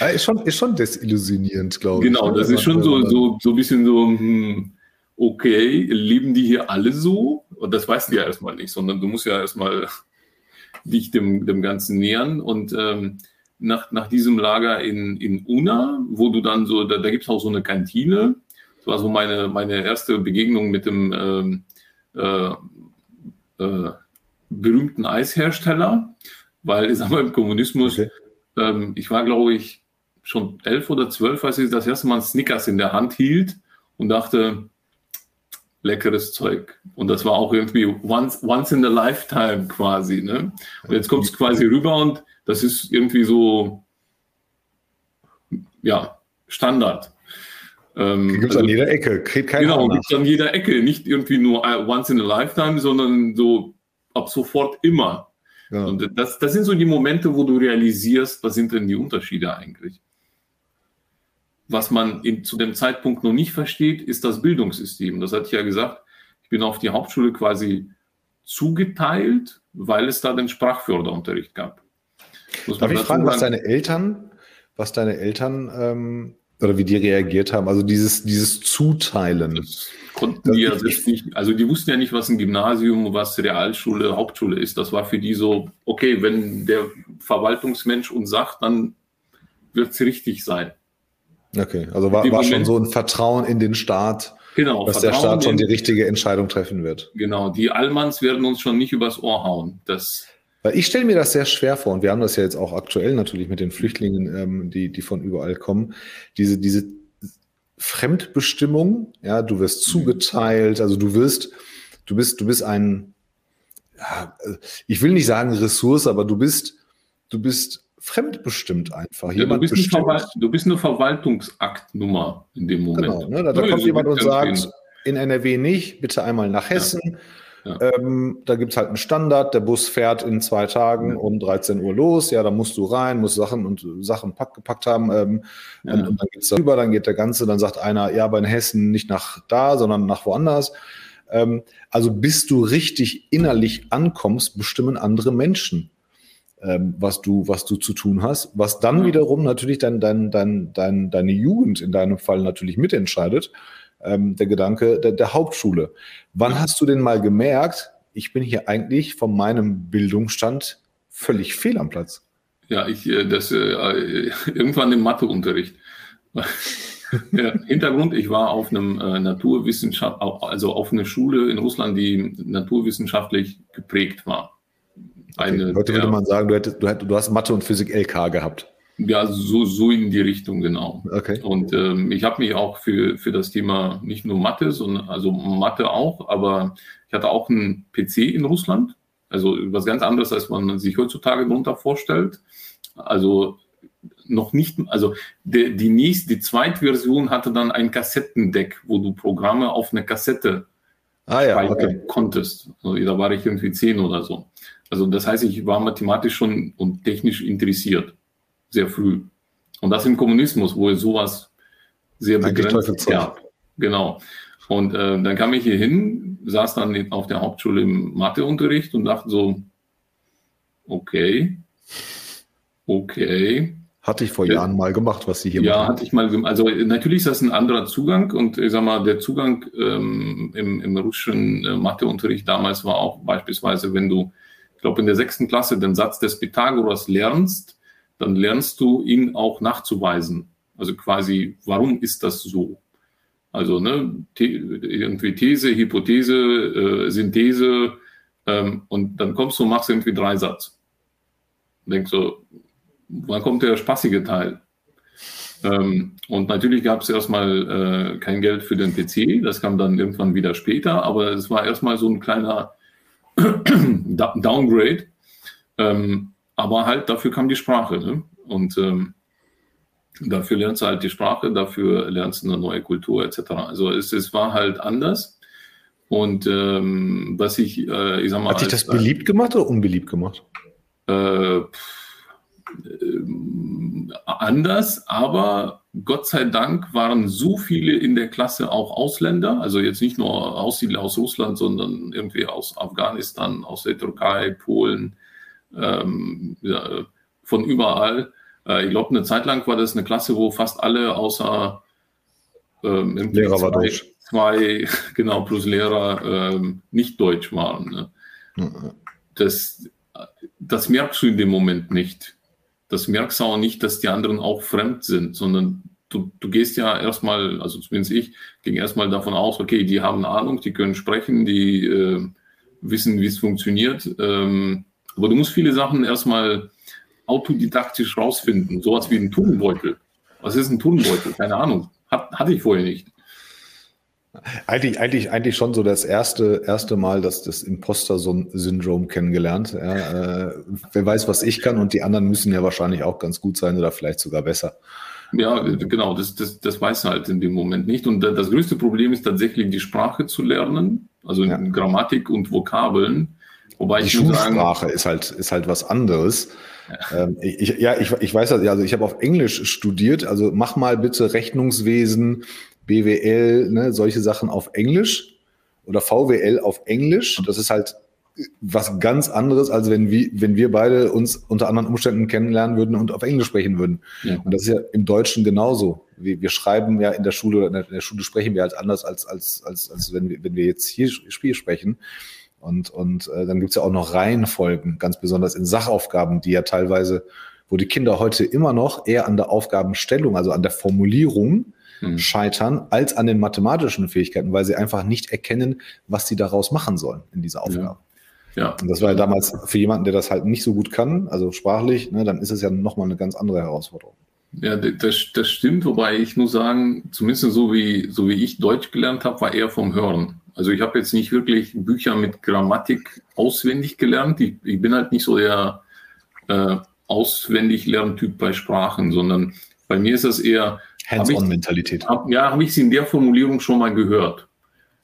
ja. ist, schon, ist schon desillusionierend, glaube ich. Genau, das ist schon so, so, so ein bisschen so, hm, okay, leben die hier alle so? Und das weißt du ja erstmal nicht, sondern du musst ja erstmal dich dem, dem Ganzen nähern. Und ähm, nach, nach diesem Lager in, in Una, wo du dann so, da, da gibt es auch so eine Kantine. Das war so meine, meine erste Begegnung mit dem ähm, äh, äh, berühmten Eishersteller, weil ich sag mal, im Kommunismus, okay. Ähm, ich war, glaube ich, schon elf oder zwölf, als ich das erste Mal Snickers in der Hand hielt und dachte, leckeres Zeug. Und das war auch irgendwie once, once in a lifetime quasi. Ne? Und jetzt kommt es quasi rüber und das ist irgendwie so, ja, Standard. Ähm, gibt es also, an jeder Ecke, kriegt keiner Genau, gibt es an jeder Ecke. Nicht irgendwie nur once in a lifetime, sondern so ab sofort immer. Ja. Und das, das sind so die Momente, wo du realisierst, was sind denn die Unterschiede eigentlich. Was man in, zu dem Zeitpunkt noch nicht versteht, ist das Bildungssystem. Das hatte ich ja gesagt. Ich bin auf die Hauptschule quasi zugeteilt, weil es da den Sprachförderunterricht gab. Darf ich fragen, was deine Eltern, was deine Eltern ähm, oder wie die reagiert haben? Also dieses, dieses Zuteilen. Das konnten die ja nicht, also die wussten ja nicht, was ein Gymnasium, was Realschule, Hauptschule ist. Das war für die so, okay, wenn der Verwaltungsmensch uns sagt, dann wird es richtig sein. Okay, also war, war schon so ein Vertrauen in den Staat, genau, dass Vertrauen der Staat schon die richtige Entscheidung treffen wird. Genau, die Allmanns werden uns schon nicht übers Ohr hauen. Das weil ich stelle mir das sehr schwer vor, und wir haben das ja jetzt auch aktuell natürlich mit den Flüchtlingen, ähm, die, die von überall kommen, diese, diese Fremdbestimmung, ja, du wirst mhm. zugeteilt, also du wirst, du bist, du bist ein, ja, ich will nicht sagen Ressource, aber du bist, du bist fremdbestimmt einfach. Ja, du, bist du bist eine Verwaltungsaktnummer in dem Moment. Genau, ne, da, da kommt jemand und sagt, in NRW nicht, bitte einmal nach Hessen. Ja. Ja. Ähm, da gibt es halt einen Standard, der Bus fährt in zwei Tagen um 13 Uhr los, ja, da musst du rein, musst Sachen und Sachen pack, gepackt haben ähm, ja. und, und, dann geht's darüber, dann geht der Ganze, dann sagt einer, ja, aber in Hessen nicht nach da, sondern nach woanders. Ähm, also bis du richtig innerlich ankommst, bestimmen andere Menschen ähm, was du, was du zu tun hast, was dann wiederum natürlich dein, dein, dein, dein, deine Jugend in deinem Fall natürlich mitentscheidet. Ähm, der Gedanke der, der Hauptschule. Wann hast du denn mal gemerkt, ich bin hier eigentlich von meinem Bildungsstand völlig fehl am Platz? Ja, ich, äh, das äh, irgendwann im Matheunterricht. Hintergrund, ich war auf einem äh, Naturwissenschaft, also auf einer Schule in Russland, die naturwissenschaftlich geprägt war. Eine, Heute würde man sagen, du, hättest, du, hättest, du hast Mathe und Physik LK gehabt. Ja, so, so in die Richtung, genau. Okay. Und ähm, ich habe mich auch für, für das Thema nicht nur Mathe, sondern also Mathe auch, aber ich hatte auch einen PC in Russland. Also was ganz anderes, als man sich heutzutage darunter vorstellt. Also noch nicht, also die, die nächste, die zweite Version hatte dann ein Kassettendeck, wo du Programme auf eine Kassette ah, ja, okay. konntest. Also, da war ich irgendwie zehn oder so. Also das heißt, ich war mathematisch schon und technisch interessiert, sehr früh. Und das im Kommunismus, wo es sowas sehr begrenzt. Ja, genau. Und äh, dann kam ich hier hin, saß dann auf der Hauptschule im Matheunterricht und dachte so, okay, okay. Hatte ich vor Jahren mal gemacht, was Sie hier ja, machen. Ja, hatte ich mal gemacht. Also natürlich ist das ein anderer Zugang und ich sag mal, der Zugang ähm, im, im russischen äh, Matheunterricht damals war auch beispielsweise, wenn du ich glaube, in der sechsten Klasse den Satz des Pythagoras lernst, dann lernst du ihn auch nachzuweisen. Also quasi, warum ist das so? Also ne, irgendwie These, Hypothese, äh, Synthese ähm, und dann kommst du und machst irgendwie drei Satz. Denkst so, wann kommt der spaßige Teil? Ähm, und natürlich gab es erstmal äh, kein Geld für den PC, das kam dann irgendwann wieder später, aber es war erstmal so ein kleiner Downgrade. Ähm, aber halt dafür kam die Sprache. Ne? Und ähm, dafür lernst du halt die Sprache, dafür lernst du eine neue Kultur etc. Also es, es war halt anders. Und ähm, was ich, äh, ich sag mal. Hat dich das beliebt gemacht oder unbeliebt gemacht? Äh, anders, aber Gott sei Dank waren so viele in der Klasse auch Ausländer, also jetzt nicht nur Aussiedler aus Russland, sondern irgendwie aus Afghanistan, aus der Türkei, Polen, ähm, ja, von überall. Äh, ich glaube, eine Zeit lang war das eine Klasse, wo fast alle außer ähm, Lehrer zwei, war Deutsch. zwei, genau, plus Lehrer ähm, nicht Deutsch waren. Ne? Mhm. Das, das merkst du in dem Moment nicht das merkst du auch nicht, dass die anderen auch fremd sind, sondern du, du gehst ja erstmal, also zumindest ich, ging erstmal davon aus, okay, die haben Ahnung, die können sprechen, die äh, wissen, wie es funktioniert. Ähm, aber du musst viele Sachen erstmal autodidaktisch rausfinden. Sowas wie ein Tunnelbeutel. Was ist ein Tunnelbeutel? Keine Ahnung. Hat, hatte ich vorher nicht. Eigentlich, eigentlich, eigentlich schon so das erste, erste Mal, dass das Imposter-Syndrom kennengelernt. Ja, äh, wer weiß, was ich kann und die anderen müssen ja wahrscheinlich auch ganz gut sein oder vielleicht sogar besser. Ja, genau, das, das, das weiß man halt in dem Moment nicht. Und das größte Problem ist tatsächlich, die Sprache zu lernen, also ja. Grammatik und Vokabeln. Wobei die ich Schulsprache sagen, ist halt, ist halt was anderes. Ja, ähm, ich, ja ich, ich weiß, also ich habe auf Englisch studiert, also mach mal bitte Rechnungswesen, BWL, ne, solche Sachen auf Englisch oder VWL auf Englisch. Das ist halt was ganz anderes, als wenn wir, wenn wir beide uns unter anderen Umständen kennenlernen würden und auf Englisch sprechen würden. Ja. Und das ist ja im Deutschen genauso. Wir, wir schreiben ja in der Schule oder in der Schule sprechen wir halt anders, als, als, als, als wenn, wir, wenn wir jetzt hier Spiel sprechen. Und, und äh, dann gibt's ja auch noch Reihenfolgen, ganz besonders in Sachaufgaben, die ja teilweise, wo die Kinder heute immer noch eher an der Aufgabenstellung, also an der Formulierung mhm. scheitern, als an den mathematischen Fähigkeiten, weil sie einfach nicht erkennen, was sie daraus machen sollen in dieser Aufgabe. Ja. Ja. Und das war ja damals für jemanden, der das halt nicht so gut kann, also sprachlich, ne, dann ist es ja nochmal eine ganz andere Herausforderung. Ja, das, das stimmt, wobei ich muss sagen, zumindest so wie, so wie ich Deutsch gelernt habe, war eher vom Hören. Also ich habe jetzt nicht wirklich Bücher mit Grammatik auswendig gelernt. Ich, ich bin halt nicht so der äh, auswendig Lerntyp bei Sprachen, sondern bei mir ist das eher Hands-on-Mentalität. Hab, ja, habe ich sie in der Formulierung schon mal gehört.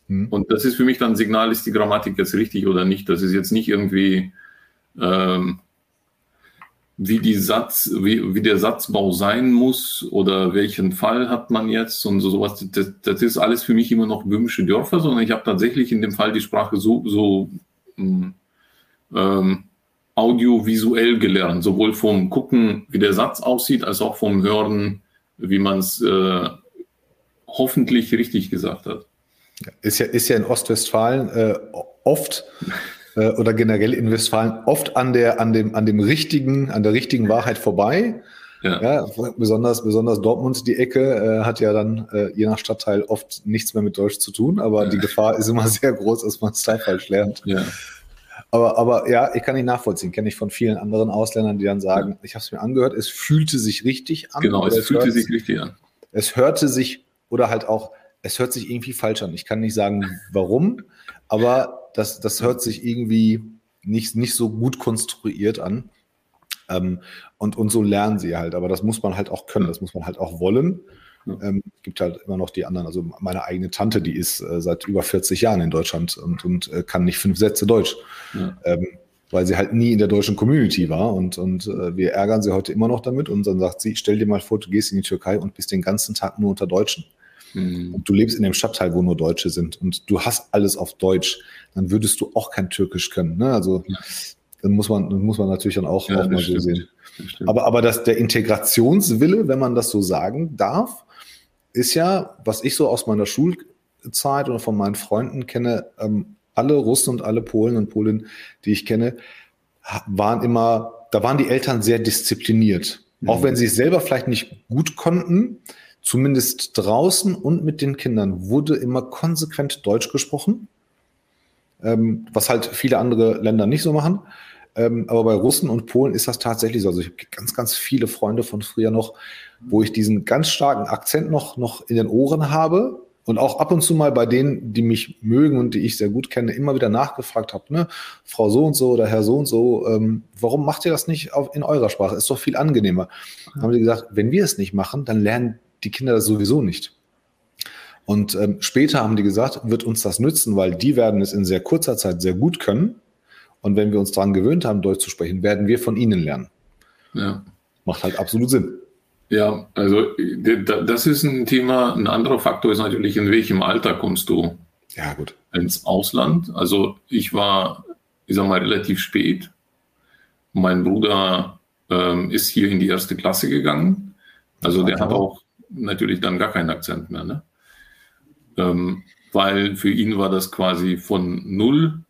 Hm. Und das ist für mich dann ein Signal, ist die Grammatik jetzt richtig oder nicht. Das ist jetzt nicht irgendwie, ähm, wie, die Satz, wie, wie der Satzbau sein muss oder welchen Fall hat man jetzt und so sowas. Das, das ist alles für mich immer noch böhmische Dörfer, sondern ich habe tatsächlich in dem Fall die Sprache so, so hm, ähm, audiovisuell gelernt, sowohl vom Gucken, wie der Satz aussieht, als auch vom Hören, wie man es äh, hoffentlich richtig gesagt hat. Ist ja, ist ja in Ostwestfalen äh, oft äh, oder generell in Westfalen oft an der, an dem, an dem richtigen, an der richtigen Wahrheit vorbei. Ja. ja besonders, besonders Dortmund, die Ecke, äh, hat ja dann äh, je nach Stadtteil oft nichts mehr mit Deutsch zu tun, aber ja. die Gefahr ist immer sehr groß, dass man es da falsch lernt. Ja. Aber, aber ja, ich kann nicht nachvollziehen. Kenne ich von vielen anderen Ausländern, die dann sagen, ja. ich habe es mir angehört, es fühlte sich richtig an. Genau, es, fühlte sich richtig an. Es hörte sich oder halt auch, es hört sich irgendwie falsch an. Ich kann nicht sagen, warum, aber das, das hört sich irgendwie nicht, nicht so gut konstruiert an. Ähm, und, und so lernen sie halt. Aber das muss man halt auch können, das muss man halt auch wollen. Ähm, gibt halt immer noch die anderen. Also meine eigene Tante, die ist äh, seit über 40 Jahren in Deutschland und, und äh, kann nicht fünf Sätze Deutsch. Ja. Ähm, weil sie halt nie in der deutschen Community war und, und äh, wir ärgern sie heute immer noch damit und dann sagt sie, stell dir mal vor, du gehst in die Türkei und bist den ganzen Tag nur unter Deutschen. Mhm. Und du lebst in dem Stadtteil, wo nur Deutsche sind und du hast alles auf Deutsch, dann würdest du auch kein Türkisch können. Ne? Also ja. dann muss man, dann muss man natürlich dann auch, ja, auch mal so sehen. Aber, aber das, der Integrationswille, wenn man das so sagen darf, ist ja, was ich so aus meiner Schulzeit oder von meinen Freunden kenne, ähm, alle Russen und alle Polen und Polen, die ich kenne, waren immer, da waren die Eltern sehr diszipliniert. Mhm. Auch wenn sie es selber vielleicht nicht gut konnten, zumindest draußen und mit den Kindern wurde immer konsequent Deutsch gesprochen, ähm, was halt viele andere Länder nicht so machen. Ähm, aber bei Russen und Polen ist das tatsächlich so. Also ich habe ganz, ganz viele Freunde von früher noch, wo ich diesen ganz starken Akzent noch, noch in den Ohren habe und auch ab und zu mal bei denen, die mich mögen und die ich sehr gut kenne, immer wieder nachgefragt habe, ne, Frau so und so oder Herr so und so, ähm, warum macht ihr das nicht auf, in eurer Sprache? Ist doch viel angenehmer. Dann haben sie gesagt, wenn wir es nicht machen, dann lernen die Kinder das sowieso nicht. Und ähm, später haben die gesagt, wird uns das nützen, weil die werden es in sehr kurzer Zeit sehr gut können. Und wenn wir uns daran gewöhnt haben, Deutsch zu sprechen, werden wir von ihnen lernen. Ja. Macht halt absolut Sinn. Ja, also das ist ein Thema. Ein anderer Faktor ist natürlich, in welchem Alter kommst du ja, gut. ins Ausland? Also ich war, ich sag mal, relativ spät. Mein Bruder ähm, ist hier in die erste Klasse gegangen. Also der hat auch natürlich dann gar keinen Akzent mehr. Ne? Ähm, weil für ihn war das quasi von null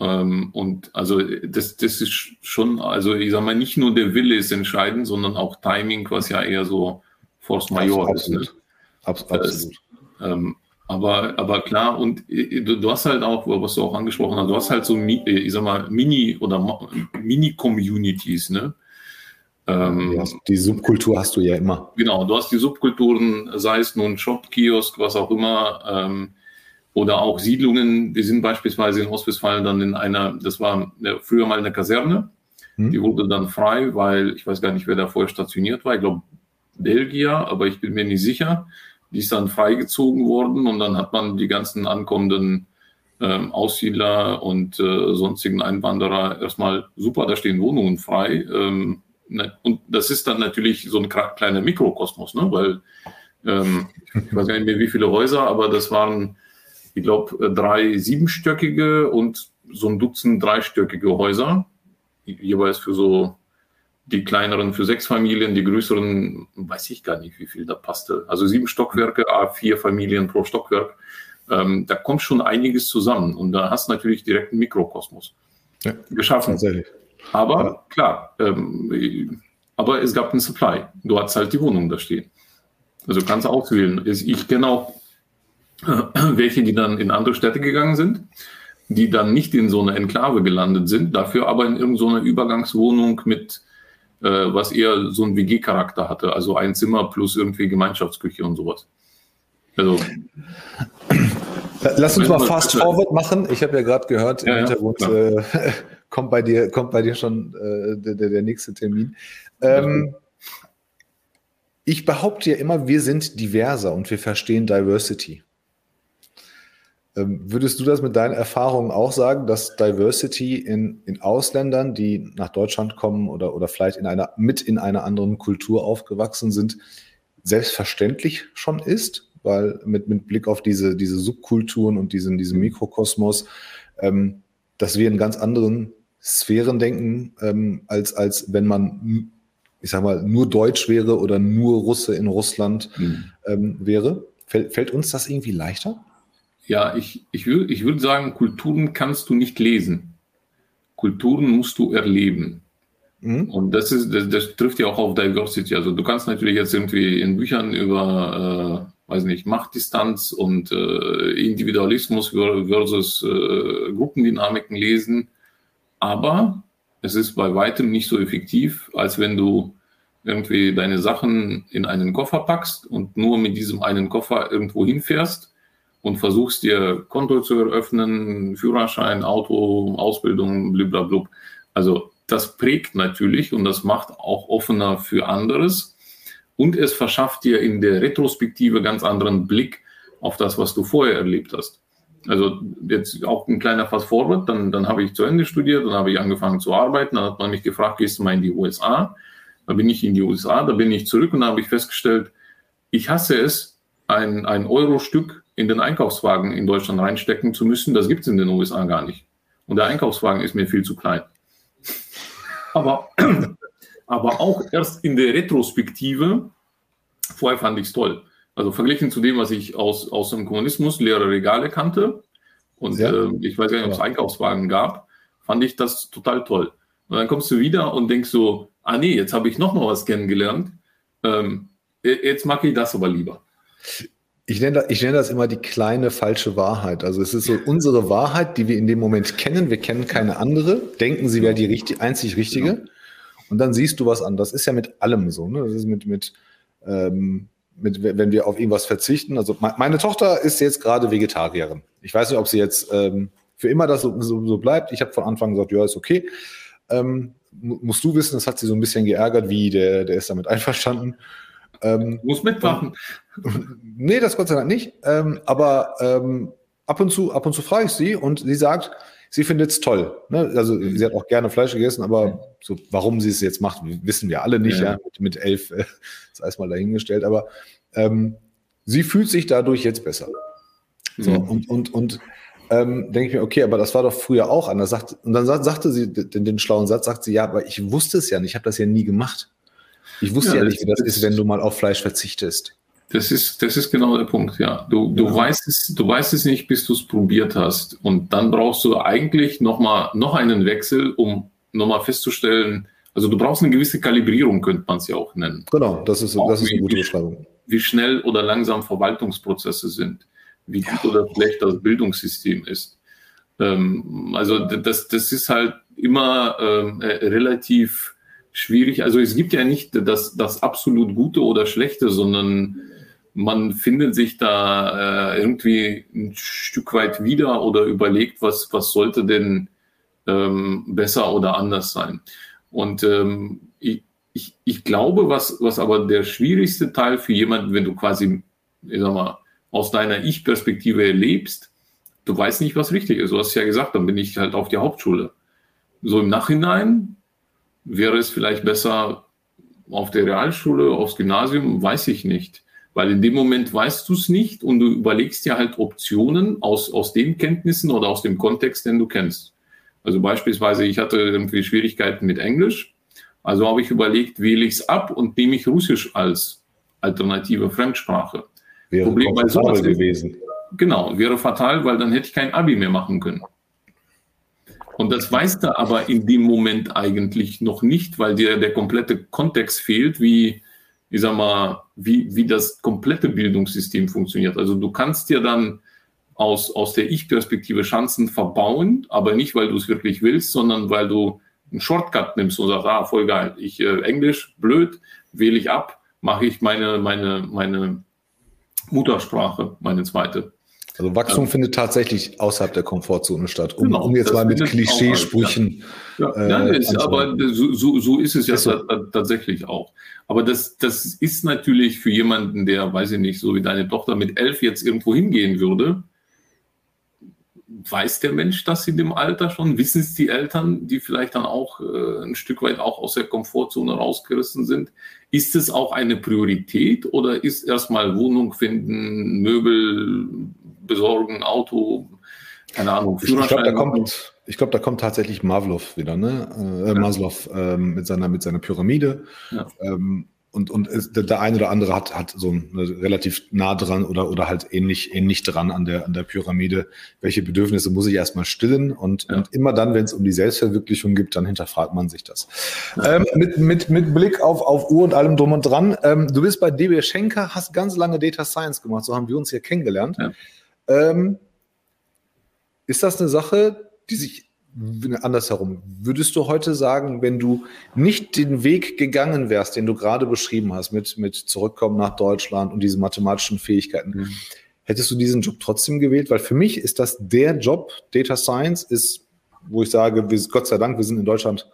ähm, und also das, das ist schon, also ich sag mal, nicht nur der Wille ist entscheidend, sondern auch Timing, was ja eher so Force Major absolut. ist. Ne? Absolut. Das, ähm, aber, aber klar, und äh, du, du, hast halt auch, was du auch angesprochen hast, du hast halt so, äh, ich sag mal, Mini- oder Mini-Communities, ne? Ähm, die Subkultur hast du ja immer. Genau, du hast die Subkulturen, sei es nun Shop, Kiosk, was auch immer, ähm, oder auch Siedlungen. Wir sind beispielsweise in Ostwestfalen dann in einer, das war früher mal eine Kaserne, hm. die wurde dann frei, weil ich weiß gar nicht, wer da vorher stationiert war. Ich glaube Belgier, aber ich bin mir nicht sicher. Die ist dann freigezogen worden und dann hat man die ganzen ankommenden ähm, Aussiedler und äh, sonstigen Einwanderer erstmal super, da stehen Wohnungen frei. Ähm, ne, und das ist dann natürlich so ein kleiner Mikrokosmos, ne? weil ähm, ich weiß gar nicht mehr, wie viele Häuser, aber das waren, ich glaube, äh, drei siebenstöckige und so ein Dutzend dreistöckige Häuser, jeweils für so die kleineren für sechs Familien, die größeren, weiß ich gar nicht, wie viel da passte. Also sieben Stockwerke, vier Familien pro Stockwerk ähm, da kommt schon einiges zusammen und da hast du natürlich direkt einen Mikrokosmos ja, geschaffen. Tatsächlich. Aber ja. klar, ähm, aber es gab einen Supply. Du hast halt die Wohnung da stehen. Also kannst du auswählen. Ich kenne auch welche, die dann in andere Städte gegangen sind, die dann nicht in so einer Enklave gelandet sind, dafür aber in irgendeiner Übergangswohnung mit, äh, was eher so einen WG-Charakter hatte, also ein Zimmer plus irgendwie Gemeinschaftsküche und sowas. Also Lass uns mal fast forward machen. Ich habe ja gerade gehört, ja, im Hintergrund äh, kommt, bei dir, kommt bei dir schon äh, der, der, nächste Termin. Ähm, ich behaupte ja immer, wir sind diverser und wir verstehen Diversity. Ähm, würdest du das mit deinen Erfahrungen auch sagen, dass Diversity in, in Ausländern, die nach Deutschland kommen oder, oder vielleicht in einer, mit in einer anderen Kultur aufgewachsen sind, selbstverständlich schon ist? weil mit, mit Blick auf diese, diese Subkulturen und diesen, diesen. Mikrokosmos, ähm, dass wir in ganz anderen Sphären denken, ähm, als, als wenn man, ich sag mal, nur Deutsch wäre oder nur Russe in Russland mhm. ähm, wäre. Fällt, fällt uns das irgendwie leichter? Ja, ich, ich, würd, ich würde sagen, Kulturen kannst du nicht lesen. Kulturen musst du erleben. Mhm. Und das ist, das, das, trifft ja auch auf Diversity. Also du kannst natürlich jetzt irgendwie in Büchern über äh, weiß nicht, Machtdistanz und äh, Individualismus versus äh, Gruppendynamiken lesen. Aber es ist bei weitem nicht so effektiv, als wenn du irgendwie deine Sachen in einen Koffer packst und nur mit diesem einen Koffer irgendwo hinfährst und versuchst dir Konto zu eröffnen, Führerschein, Auto, Ausbildung, blablabla. Also das prägt natürlich und das macht auch offener für anderes und es verschafft dir in der Retrospektive ganz anderen Blick auf das, was du vorher erlebt hast. Also jetzt auch ein kleiner Fast Forward, dann, dann habe ich zu Ende studiert, dann habe ich angefangen zu arbeiten, dann hat man mich gefragt, gehst du mal in die USA? Da bin ich in die USA, da bin ich zurück und da habe ich festgestellt, ich hasse es, ein, ein Euro-Stück in den Einkaufswagen in Deutschland reinstecken zu müssen. Das gibt es in den USA gar nicht. Und der Einkaufswagen ist mir viel zu klein. Aber aber auch erst in der Retrospektive. Vorher fand ich es toll. Also verglichen zu dem, was ich aus, aus dem Kommunismus leere Regale kannte und äh, ich weiß gar nicht, ob es Einkaufswagen gab, fand ich das total toll. Und dann kommst du wieder und denkst so, ah nee, jetzt habe ich noch mal was kennengelernt. Ähm, jetzt mag ich das aber lieber. Ich nenne, das, ich nenne das immer die kleine falsche Wahrheit. Also es ist so unsere Wahrheit, die wir in dem Moment kennen. Wir kennen keine andere, denken, sie wäre die richtig, einzig richtige. Genau und dann siehst du was an. Das ist ja mit allem so. Ne? Das ist mit, mit, ähm, mit, wenn wir auf irgendwas verzichten. Also meine Tochter ist jetzt gerade Vegetarierin. Ich weiß nicht, ob sie jetzt ähm, für immer das so, so, so bleibt. Ich habe von Anfang gesagt, ja, ist okay. Ähm, musst du wissen, das hat sie so ein bisschen geärgert, wie der, der ist damit einverstanden. Ähm, Muss mitmachen. nee, das Gott sei Dank nicht. Ähm, aber ähm, ab und zu, ab und zu frage ich sie und sie sagt, sie findet es toll. Ne? Also mhm. sie hat auch gerne Fleisch gegessen, aber so, warum sie es jetzt macht, wissen wir alle nicht. Ja, ja mit, mit, elf, äh, sei es mal dahingestellt. Aber ähm, sie fühlt sich dadurch jetzt besser. So, mhm. und, und, und ähm, denke ich mir, okay, aber das war doch früher auch anders. Sagt, und dann sagt, sagte sie den, den, schlauen Satz, sagt sie, ja, aber ich wusste es ja nicht, ich habe das ja nie gemacht. Ich wusste ja, ja nicht, wie das ist, wenn du mal auf Fleisch verzichtest. Das ist, das ist genau der Punkt, ja. Du, du, ja. Weißt, es, du weißt es nicht, bis du es probiert hast. Und dann brauchst du eigentlich noch mal noch einen Wechsel, um nochmal festzustellen, also du brauchst eine gewisse Kalibrierung, könnte man es ja auch nennen. Genau, das ist, das ist eine gute Beschreibung. Wie schnell oder langsam Verwaltungsprozesse sind, wie gut oder schlecht das Bildungssystem ist. Ähm, also das, das ist halt immer ähm, äh, relativ schwierig. Also es gibt ja nicht das, das absolut Gute oder Schlechte, sondern man findet sich da äh, irgendwie ein Stück weit wieder oder überlegt, was, was sollte denn ähm, besser oder anders sein. Und ähm, ich, ich, ich glaube, was, was aber der schwierigste Teil für jemanden, wenn du quasi, ich sag mal, aus deiner Ich-Perspektive erlebst, du weißt nicht, was richtig ist. Du hast ja gesagt, dann bin ich halt auf die Hauptschule. So im Nachhinein wäre es vielleicht besser auf der Realschule, aufs Gymnasium, weiß ich nicht. Weil in dem Moment weißt du es nicht und du überlegst dir halt Optionen aus, aus den Kenntnissen oder aus dem Kontext, den du kennst. Also beispielsweise, ich hatte irgendwie Schwierigkeiten mit Englisch. Also habe ich überlegt, wähle ich es ab und nehme ich Russisch als alternative Fremdsprache. Wäre Problem bei sowas gewesen. Genau, wäre fatal, weil dann hätte ich kein Abi mehr machen können. Und das weißt du aber in dem Moment eigentlich noch nicht, weil dir der komplette Kontext fehlt, wie, ich sag mal, wie, wie das komplette Bildungssystem funktioniert. Also du kannst dir dann aus, aus der Ich-Perspektive Chancen verbauen, aber nicht, weil du es wirklich willst, sondern weil du einen Shortcut nimmst und sagst, ah, voll geil, ich äh, Englisch, blöd, wähle ich ab, mache ich meine, meine, meine Muttersprache, meine zweite. Also Wachstum ja. findet tatsächlich außerhalb der Komfortzone statt, um, genau, um jetzt mal mit Klischeesprüchen. Ja, ja. äh, ist, aber so, so, so, ist es ja ist so. tatsächlich auch. Aber das, das ist natürlich für jemanden, der, weiß ich nicht, so wie deine Tochter mit elf jetzt irgendwo hingehen würde, weiß der Mensch das in dem Alter schon? Wissen es die Eltern, die vielleicht dann auch äh, ein Stück weit auch aus der Komfortzone rausgerissen sind? Ist es auch eine Priorität oder ist erstmal Wohnung finden, Möbel besorgen, Auto, keine Ahnung, Führerschein? Ich glaube, da kommt, ich glaube, da kommt tatsächlich Mavlov wieder, ne? Äh, ja. Maslow ähm, mit seiner mit seiner Pyramide. Ja. Ähm, und, und der eine oder andere hat, hat so ein, relativ nah dran oder, oder halt ähnlich, ähnlich dran an der, an der Pyramide. Welche Bedürfnisse muss ich erstmal stillen? Und, ja. und immer dann, wenn es um die Selbstverwirklichung geht, dann hinterfragt man sich das. Ja. Ähm, mit, mit, mit Blick auf, auf Uhr und allem drum und dran. Ähm, du bist bei DB Schenker, hast ganz lange Data Science gemacht. So haben wir uns hier kennengelernt. Ja. Ähm, ist das eine Sache, die sich andersherum. Würdest du heute sagen, wenn du nicht den Weg gegangen wärst, den du gerade beschrieben hast, mit, mit Zurückkommen nach Deutschland und diese mathematischen Fähigkeiten, mhm. hättest du diesen Job trotzdem gewählt? Weil für mich ist das der Job, Data Science ist, wo ich sage, wir, Gott sei Dank, wir sind in Deutschland,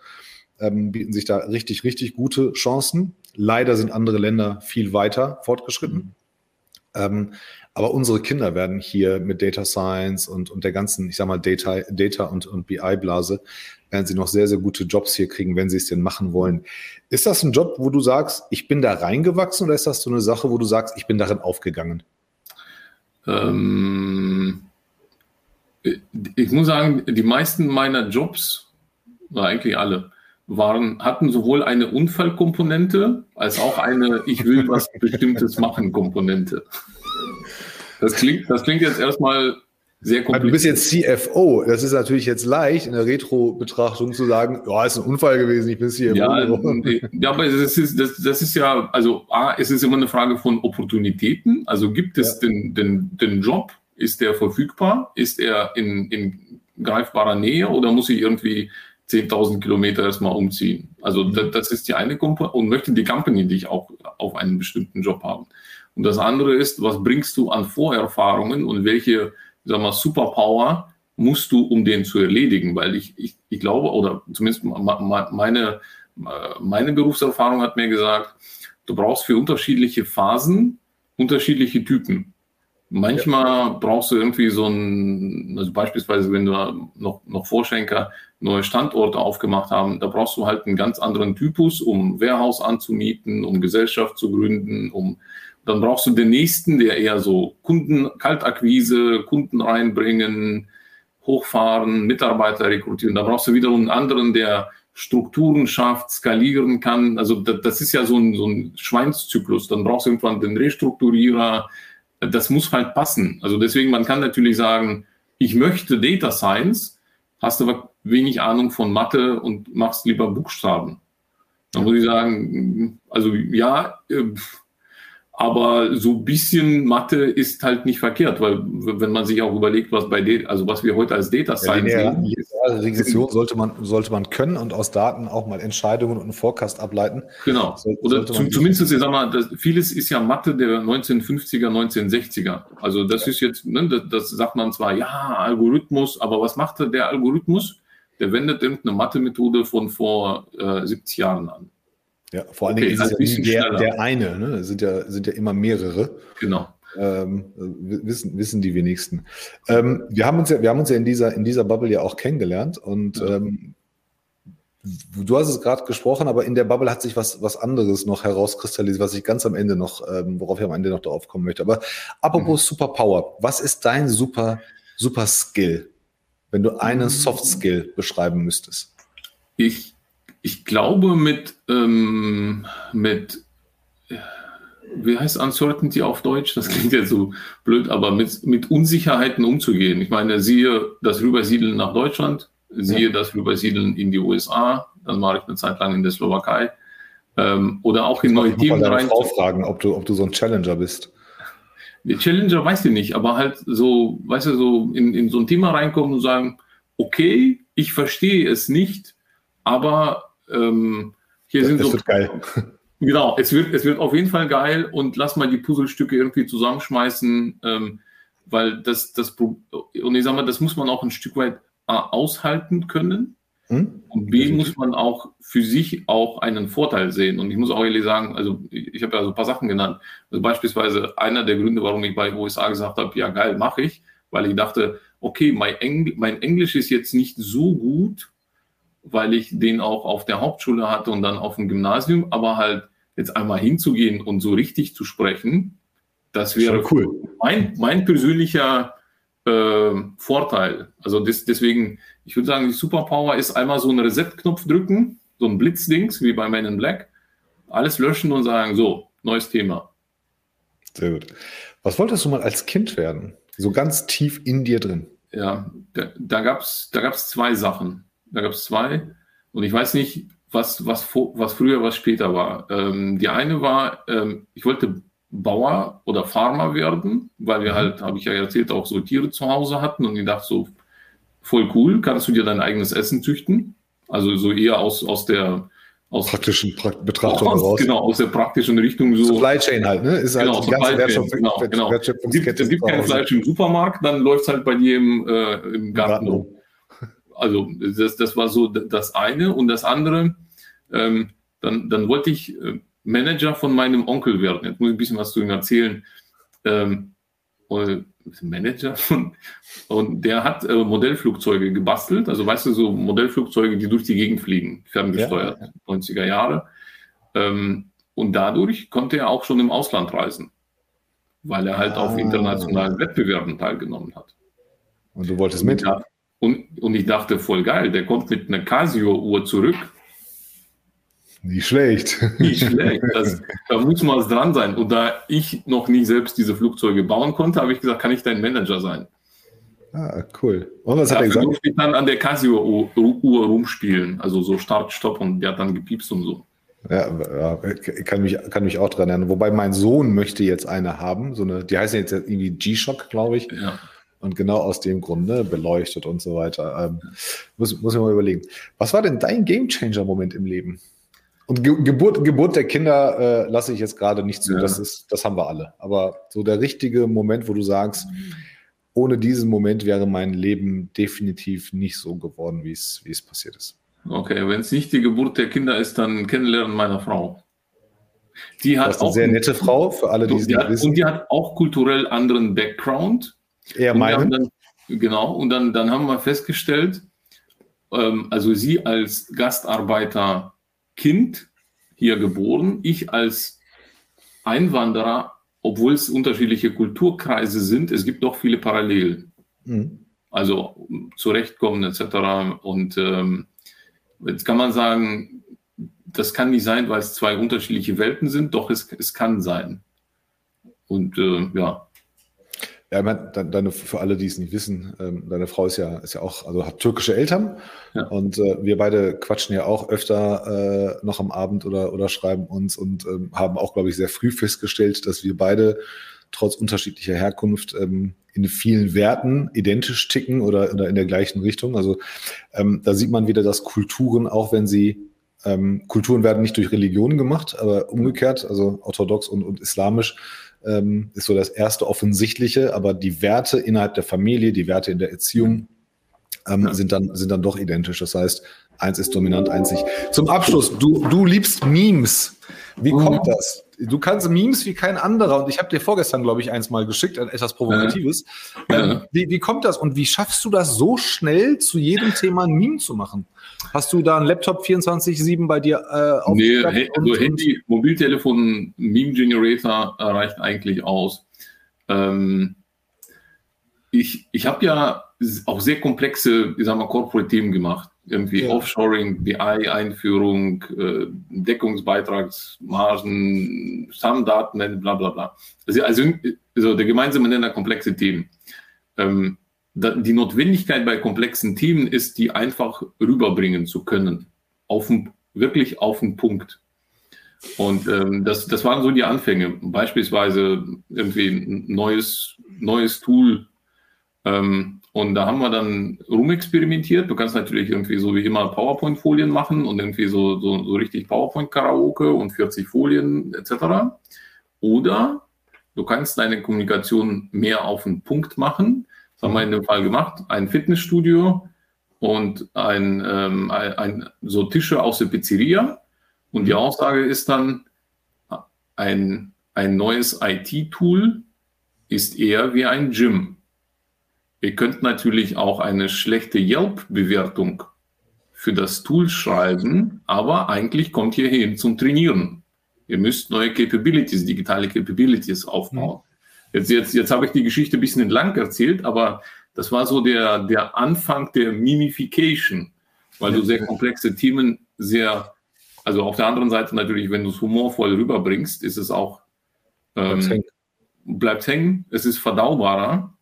ähm, bieten sich da richtig, richtig gute Chancen. Leider sind andere Länder viel weiter fortgeschritten. Mhm. Ähm, aber unsere Kinder werden hier mit Data Science und, und der ganzen, ich sag mal, Data, Data und, und BI-Blase, werden sie noch sehr, sehr gute Jobs hier kriegen, wenn sie es denn machen wollen. Ist das ein Job, wo du sagst, ich bin da reingewachsen oder ist das so eine Sache, wo du sagst, ich bin darin aufgegangen? Ähm, ich muss sagen, die meisten meiner Jobs, eigentlich alle, waren, hatten sowohl eine Unfallkomponente als auch eine Ich will was Bestimmtes machen Komponente. Das klingt, das klingt jetzt erstmal sehr kompliziert. Du bist jetzt CFO. Das ist natürlich jetzt leicht in der Retro-Betrachtung zu sagen, ja, ist ein Unfall gewesen, ich bin CFO. Ja, ja aber das ist, das, das ist ja, also A, es ist immer eine Frage von Opportunitäten. Also gibt es ja. den, den, den Job, ist der verfügbar? Ist er in, in greifbarer Nähe oder muss ich irgendwie 10.000 Kilometer erstmal umziehen? Also mhm. das, das, ist die eine Komponente und möchte die Company dich auch auf einen bestimmten Job haben. Und das andere ist, was bringst du an Vorerfahrungen und welche, sag mal, Superpower musst du, um den zu erledigen? Weil ich, ich, ich glaube, oder zumindest meine, meine Berufserfahrung hat mir gesagt, du brauchst für unterschiedliche Phasen unterschiedliche Typen. Manchmal ja. brauchst du irgendwie so ein, also beispielsweise, wenn du noch, noch Vorschenker neue Standorte aufgemacht haben, da brauchst du halt einen ganz anderen Typus, um Warehouse anzumieten, um Gesellschaft zu gründen, um dann brauchst du den nächsten, der eher so Kunden, Kaltakquise, Kunden reinbringen, hochfahren, Mitarbeiter rekrutieren. Da brauchst du wiederum einen anderen, der Strukturen schafft, skalieren kann. Also das, ist ja so ein, so ein Schweinszyklus. Dann brauchst du irgendwann den Restrukturierer. Das muss halt passen. Also deswegen, man kann natürlich sagen, ich möchte Data Science, hast aber wenig Ahnung von Mathe und machst lieber Buchstaben. Dann muss ich sagen, also ja, äh, Aber so ein bisschen Mathe ist halt nicht verkehrt, weil wenn man sich auch überlegt, was bei D, also was wir heute als Data Science ja, sehen. Lineare Regression sollte man, sollte man können und aus Daten auch mal Entscheidungen und einen Forecast ableiten. Genau. Oder zum, zumindest, ich sag mal, das, vieles ist ja Mathe der 1950er, 1960er. Also das ja. ist jetzt, ne, das, das, sagt man zwar, ja, Algorithmus, aber was macht der Algorithmus? Der wendet irgendeine Mathe-Methode von vor äh, 70 Jahren an. Ja, vor allen okay, Dingen ist es ja der, der, eine, ne? Es sind ja, sind ja immer mehrere. Genau. Ähm, wissen, wissen die wenigsten. Ähm, wir haben uns ja, wir haben uns ja in dieser, in dieser Bubble ja auch kennengelernt und ja. ähm, du hast es gerade gesprochen, aber in der Bubble hat sich was, was anderes noch herauskristallisiert, was ich ganz am Ende noch, ähm, worauf ich am Ende noch darauf kommen möchte. Aber apropos mhm. Superpower, was ist dein super, super Skill, wenn du einen mhm. Soft Skill beschreiben müsstest? Ich ich glaube, mit, ähm, mit wie heißt Uncertainty auf Deutsch? Das klingt ja so blöd, aber mit, mit Unsicherheiten umzugehen. Ich meine, siehe das Rübersiedeln nach Deutschland, siehe ja. das Rübersiedeln in die USA, dann war ich eine Zeit lang in der Slowakei. Ähm, oder auch in neue Themen rein. Frau fragen, ob du, ob du so ein Challenger bist. Der Challenger weiß ich nicht, aber halt so, weißt du, so in, in so ein Thema reinkommen und sagen, okay, ich verstehe es nicht, aber ähm, hier das sind so. Wird geil. Genau, es wird, es wird auf jeden Fall geil und lass mal die Puzzlestücke irgendwie zusammenschmeißen, ähm, weil das, das, und ich sag mal, das muss man auch ein Stück weit A, aushalten können hm? und B, muss man auch für sich auch einen Vorteil sehen. Und ich muss auch ehrlich sagen, also ich, ich habe ja so ein paar Sachen genannt. Also beispielsweise einer der Gründe, warum ich bei USA gesagt habe, ja geil, mache ich, weil ich dachte, okay, mein, Engl mein Englisch ist jetzt nicht so gut, weil ich den auch auf der Hauptschule hatte und dann auf dem Gymnasium, aber halt jetzt einmal hinzugehen und so richtig zu sprechen, das wäre cool. mein, mein persönlicher äh, Vorteil. Also des, deswegen, ich würde sagen, die Superpower ist einmal so einen Reset-Knopf drücken, so ein Blitzdings wie bei Men in Black, alles löschen und sagen, so, neues Thema. Sehr gut. Was wolltest du mal als Kind werden? So ganz tief in dir drin. Ja, da, da gab es da gab's zwei Sachen. Da gab es zwei. Und ich weiß nicht, was, was, was früher, was später war. Ähm, die eine war, ähm, ich wollte Bauer oder Farmer werden, weil wir mhm. halt, habe ich ja erzählt, auch so Tiere zu Hause hatten und ich dachte so, voll cool, kannst du dir dein eigenes Essen züchten? Also so eher aus, aus der aus praktischen pra Betrachtung aus, heraus. Genau, aus der praktischen Richtung so. Supply Chain halt, ne? Ist halt genau, die ganze Wertschöpfung, genau, genau. Wertschöpfungskette. Es gibt, es gibt kein Fleisch im Supermarkt, dann läuft es halt bei dir im, äh, im Garten rum also das, das war so das eine. Und das andere, ähm, dann, dann wollte ich äh, Manager von meinem Onkel werden. Jetzt muss ich ein bisschen was zu ihm erzählen. Ähm, Manager von, und der hat äh, Modellflugzeuge gebastelt. Also weißt du, so Modellflugzeuge, die durch die Gegend fliegen, ferngesteuert, ja, ja. 90er Jahre. Ähm, und dadurch konnte er auch schon im Ausland reisen, weil er halt ah. auf internationalen Wettbewerben teilgenommen hat. Und du wolltest mit? Ja, und, und ich dachte, voll geil, der kommt mit einer Casio-Uhr zurück. Nicht schlecht. Nicht schlecht. Das, da muss mal was dran sein. Und da ich noch nie selbst diese Flugzeuge bauen konnte, habe ich gesagt, kann ich dein Manager sein? Ah, cool. Und was hat er gesagt? Ich dann an der Casio-Uhr rumspielen. Also so Start, Stopp und der hat dann gepiepst und so. Ja, kann, mich, kann mich auch dran erinnern. Wobei mein Sohn möchte jetzt eine haben. So eine, die heißt jetzt irgendwie G-Shock, glaube ich. Ja. Und genau aus dem Grunde beleuchtet und so weiter. Ähm, muss, muss ich mal überlegen. Was war denn dein Gamechanger-Moment im Leben? Und Ge Geburt, Geburt der Kinder äh, lasse ich jetzt gerade nicht zu. Ja. Das, ist, das haben wir alle. Aber so der richtige Moment, wo du sagst, ohne diesen Moment wäre mein Leben definitiv nicht so geworden, wie es, wie es passiert ist. Okay, wenn es nicht die Geburt der Kinder ist, dann kennenlernen meiner Frau. Die hat auch eine sehr nette Frau, für alle, die es nicht wissen. Und die hat auch kulturell anderen Background. Eher meinen. Dann, genau, und dann, dann haben wir festgestellt, ähm, also sie als Gastarbeiter Kind hier geboren, ich als Einwanderer, obwohl es unterschiedliche Kulturkreise sind, es gibt doch viele Parallelen. Mhm. Also zurechtkommen etc. Und ähm, jetzt kann man sagen, das kann nicht sein, weil es zwei unterschiedliche Welten sind, doch es, es kann sein. Und äh, ja, Ja, ich meine, deine, für alle, die es nicht wissen, ähm, deine Frau ist ja, ist ja auch, also hat türkische Eltern. Ja. Und äh, wir beide quatschen ja auch öfter äh, noch am Abend oder, oder schreiben uns und ähm, haben auch, glaube ich, sehr früh festgestellt, dass wir beide trotz unterschiedlicher Herkunft ähm, in vielen Werten identisch ticken oder, oder in der gleichen Richtung. Also ähm, da sieht man wieder, dass Kulturen, auch wenn sie ähm, Kulturen werden nicht durch Religion gemacht, aber umgekehrt, also orthodox und, und islamisch ähm, ist so das erste offensichtliche, aber die Werte innerhalb der Familie, die Werte in der Erziehung ähm, ja. sind, dann, sind dann doch identisch. Das heißt, eins ist dominant, nicht. Zum Abschluss, du, du liebst Memes. Wie mhm. kommt das? Du kannst Memes wie kein anderer und ich habe dir vorgestern, glaube ich, eins mal geschickt, etwas Provokatives. Ja. Ähm, wie, wie kommt das und wie schaffst du das so schnell zu jedem Thema ein Meme zu machen? Hast du da einen Laptop 24-7 bei dir äh, Nee, also Handy, Mobiltelefon, Meme Generator reicht eigentlich aus. Ähm, ich ich habe ja auch sehr komplexe, ich sag mal, Corporate-Themen gemacht. Irgendwie ja. Offshoring, BI-Einführung, äh, Deckungsbeitragsmargen, Stammdaten, bla bla bla. Also, also, also der gemeinsame Nenner komplexe Themen. Ähm, die Notwendigkeit bei komplexen Themen ist, die einfach rüberbringen zu können. Auf den, wirklich auf den Punkt. Und ähm, das, das waren so die Anfänge. Beispielsweise irgendwie ein neues, neues Tool. Ähm, und da haben wir dann rumexperimentiert. Du kannst natürlich irgendwie so wie immer PowerPoint-Folien machen und irgendwie so, so, so richtig PowerPoint-Karaoke und 40 Folien etc. Oder du kannst deine Kommunikation mehr auf den Punkt machen das haben wir in dem Fall gemacht. Ein Fitnessstudio und ein, ähm, ein, so Tische aus der Pizzeria. Und die Aussage ist dann, ein, ein neues IT-Tool ist eher wie ein Gym. Ihr könnt natürlich auch eine schlechte Yelp-Bewertung für das Tool schreiben, aber eigentlich kommt ihr hin zum Trainieren. Ihr müsst neue Capabilities, digitale Capabilities aufbauen. Jetzt, jetzt, jetzt habe ich die Geschichte ein bisschen entlang erzählt, aber das war so der, der Anfang der Mimification, weil du sehr komplexe Themen sehr, also auf der anderen Seite natürlich, wenn du es humorvoll rüberbringst, ist es auch, ähm, bleibt, hängen. bleibt hängen, es ist verdaubarer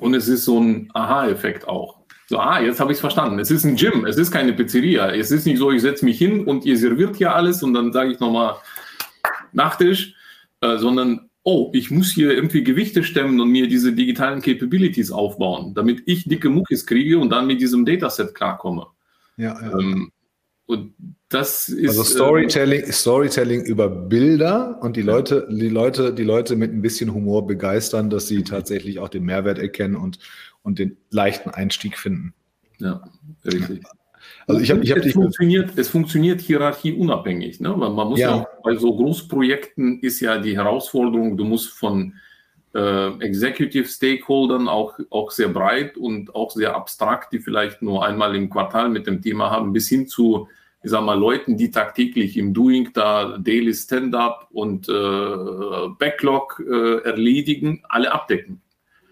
und es ist so ein Aha-Effekt auch. So, ah, jetzt habe ich es verstanden. Es ist ein Gym, es ist keine Pizzeria. Es ist nicht so, ich setze mich hin und ihr serviert hier alles und dann sage ich nochmal Nachtisch, äh, sondern oh, ich muss hier irgendwie Gewichte stemmen und mir diese digitalen Capabilities aufbauen, damit ich dicke Muckis kriege und dann mit diesem Dataset klarkomme. Ja, ja. Ähm, und das ist. Also Storytelling, äh, Storytelling über Bilder und die Leute, die Leute, die Leute mit ein bisschen Humor begeistern, dass sie tatsächlich auch den Mehrwert erkennen und, und den leichten Einstieg finden. Ja, richtig. Also ich habe, ich hab es, funktioniert, es funktioniert hierarchieunabhängig. Ne? Man, man muss ja. ja. bei so Großprojekten ist ja die Herausforderung, du musst von äh, Executive Stakeholdern auch, auch sehr breit und auch sehr abstrakt, die vielleicht nur einmal im Quartal mit dem Thema haben, bis hin zu ich sag mal, Leuten, die tagtäglich im Doing da Daily Stand-up und äh, Backlog äh, erledigen, alle abdecken.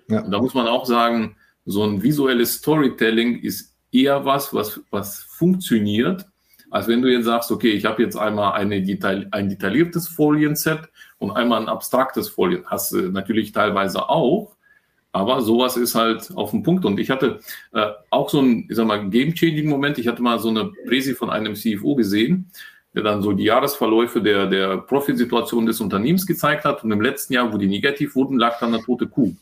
Ja. Da muss man auch sagen, so ein visuelles Storytelling ist eher was, was, was funktioniert, als wenn du jetzt sagst, okay, ich habe jetzt einmal eine Detail, ein detailliertes Folienset und einmal ein abstraktes Folien. Hast du natürlich teilweise auch, aber sowas ist halt auf dem Punkt. Und ich hatte äh, auch so ein, ich sag mal, Game-Changing-Moment. Ich hatte mal so eine Präsi von einem CFO gesehen, der dann so die Jahresverläufe der, der Profitsituation des Unternehmens gezeigt hat. Und im letzten Jahr, wo die negativ wurden, lag dann eine tote Kuh.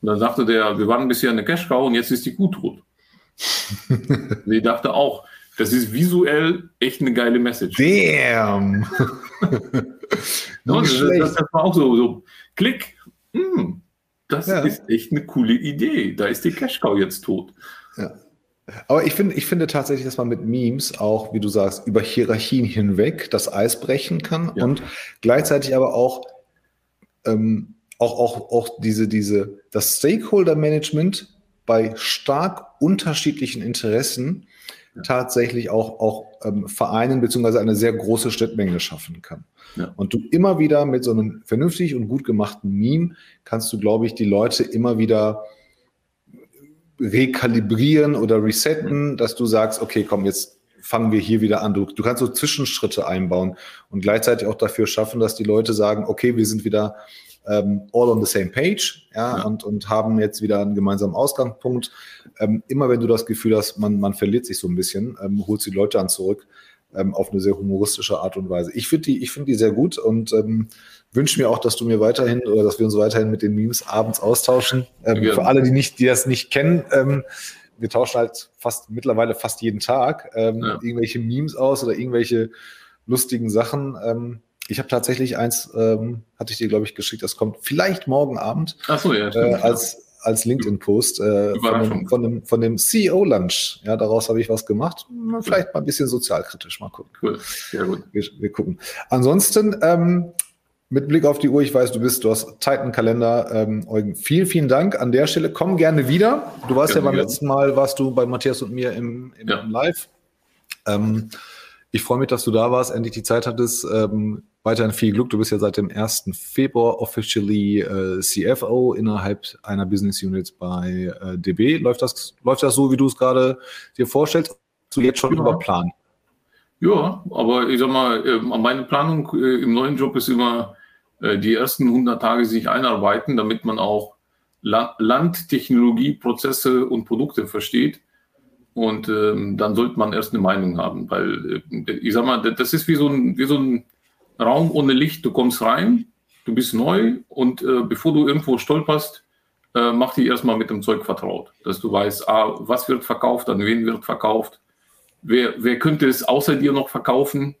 Und dann sagte der, wir waren bisher eine Cash-Cow und jetzt ist die Kuh tot. Sie dachte auch, das ist visuell echt eine geile Message. Damn! no, das, das, das, war auch so, so Klick. Hm, das ja. ist echt eine coole Idee. Da ist die Cash-Cow jetzt tot. Ja. Aber ich finde, ich finde tatsächlich, dass man mit Memes auch, wie du sagst, über Hierarchien hinweg das Eis brechen kann ja. und gleichzeitig aber auch ähm, auch, auch, auch diese, diese, das Stakeholder-Management bei stark unterschiedlichen Interessen. Tatsächlich auch, auch ähm, vereinen beziehungsweise eine sehr große Schnittmenge schaffen kann. Ja. Und du immer wieder mit so einem vernünftig und gut gemachten Meme kannst du, glaube ich, die Leute immer wieder rekalibrieren oder resetten, dass du sagst, okay, komm, jetzt fangen wir hier wieder an. Du, du kannst so Zwischenschritte einbauen und gleichzeitig auch dafür schaffen, dass die Leute sagen, okay, wir sind wieder ähm, all on the same page, ja, ja, Und, und haben jetzt wieder einen gemeinsamen Ausgangspunkt. Ähm, immer wenn du das Gefühl hast, man, man verliert sich so ein bisschen, ähm, holst die Leute dann zurück ähm, auf eine sehr humoristische Art und Weise. Ich finde die, ich finde die sehr gut und ähm, wünsche mir auch, dass du mir weiterhin oder dass wir uns weiterhin mit den Memes abends austauschen. Ähm, ja. Für alle, die nicht, die das nicht kennen, ähm, wir tauschen halt fast mittlerweile fast jeden Tag ähm, ja. irgendwelche Memes aus oder irgendwelche lustigen Sachen. Ähm, ich habe tatsächlich eins, ähm, hatte ich dir, glaube ich, geschickt, das kommt vielleicht morgen Abend Ach so, ja, stimmt, äh, als, als LinkedIn-Post äh, von, dem, von, dem, von dem CEO-Lunch. Ja, daraus habe ich was gemacht. Vielleicht mal ein bisschen sozialkritisch. Mal gucken. Cool, sehr gut. Wir, wir gucken. Ansonsten, ähm, mit Blick auf die Uhr, ich weiß, du bist, du hast Titan Kalender, ähm, Eugen. Vielen, vielen Dank an der Stelle. Komm gerne wieder. Du warst gerne, ja beim gerne. letzten Mal, warst du bei Matthias und mir im, im, ja. im Live. Ähm, ich freue mich, dass du da warst, endlich die Zeit hattest. Ähm, weiterhin viel Glück. Du bist ja seit dem 1. Februar officially äh, CFO innerhalb einer Business Unit bei äh, DB. Läuft das, läuft das so, wie du es gerade dir vorstellst? Du jetzt schon ja. über Plan? Ja, aber ich sag mal, äh, meine Planung äh, im neuen Job ist immer, äh, die ersten 100 Tage sich einarbeiten, damit man auch La Land, Technologie, Prozesse und Produkte versteht. Und ähm, dann sollte man erst eine Meinung haben, weil äh, ich sag mal, das ist wie so ein, wie so ein Raum ohne Licht. Du kommst rein, du bist neu und äh, bevor du irgendwo stolperst, äh, mach dich erstmal mit dem Zeug vertraut, dass du weißt, ah, was wird verkauft, an wen wird verkauft, wer, wer könnte es außer dir noch verkaufen,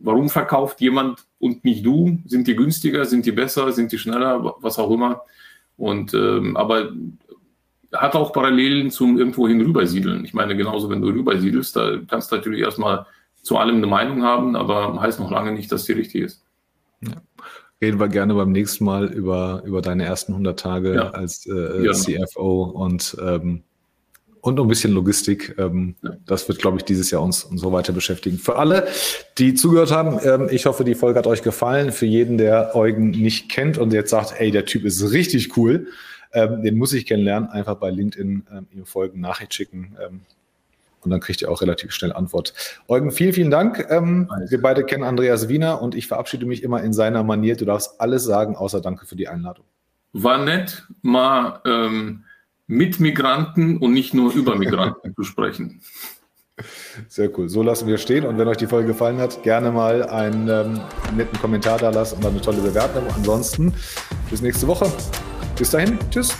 warum verkauft jemand und nicht du, sind die günstiger, sind die besser, sind die schneller, was auch immer. Und ähm, aber hat auch Parallelen zum irgendwo hin rübersiedeln. Ich meine, genauso wenn du rübersiedelst, da kannst du natürlich erstmal zu allem eine Meinung haben, aber heißt noch lange nicht, dass die richtig ist. Ja. Reden wir gerne beim nächsten Mal über, über deine ersten 100 Tage ja. als äh, CFO und, ähm, und noch ein bisschen Logistik. Ähm, ja. Das wird, glaube ich, dieses Jahr uns, uns so weiter beschäftigen. Für alle, die zugehört haben, ähm, ich hoffe, die Folge hat euch gefallen. Für jeden, der Eugen nicht kennt und jetzt sagt, ey, der Typ ist richtig cool, ähm, den muss ich kennenlernen, einfach bei LinkedIn ähm, ihm folgen, Nachricht schicken. Und dann kriegt ihr auch relativ schnell Antwort. Eugen, vielen, vielen Dank. Ähm, wir beide kennen Andreas Wiener und ich verabschiede mich immer in seiner Manier. Du darfst alles sagen, außer danke für die Einladung. War nett, mal ähm, mit Migranten und nicht nur über Migranten zu sprechen. Sehr cool. So lassen wir stehen. Und wenn euch die Folge gefallen hat, gerne mal einen ähm, netten Kommentar da lassen und eine tolle Bewertung. Ansonsten bis nächste Woche. Bis dahin. Tschüss.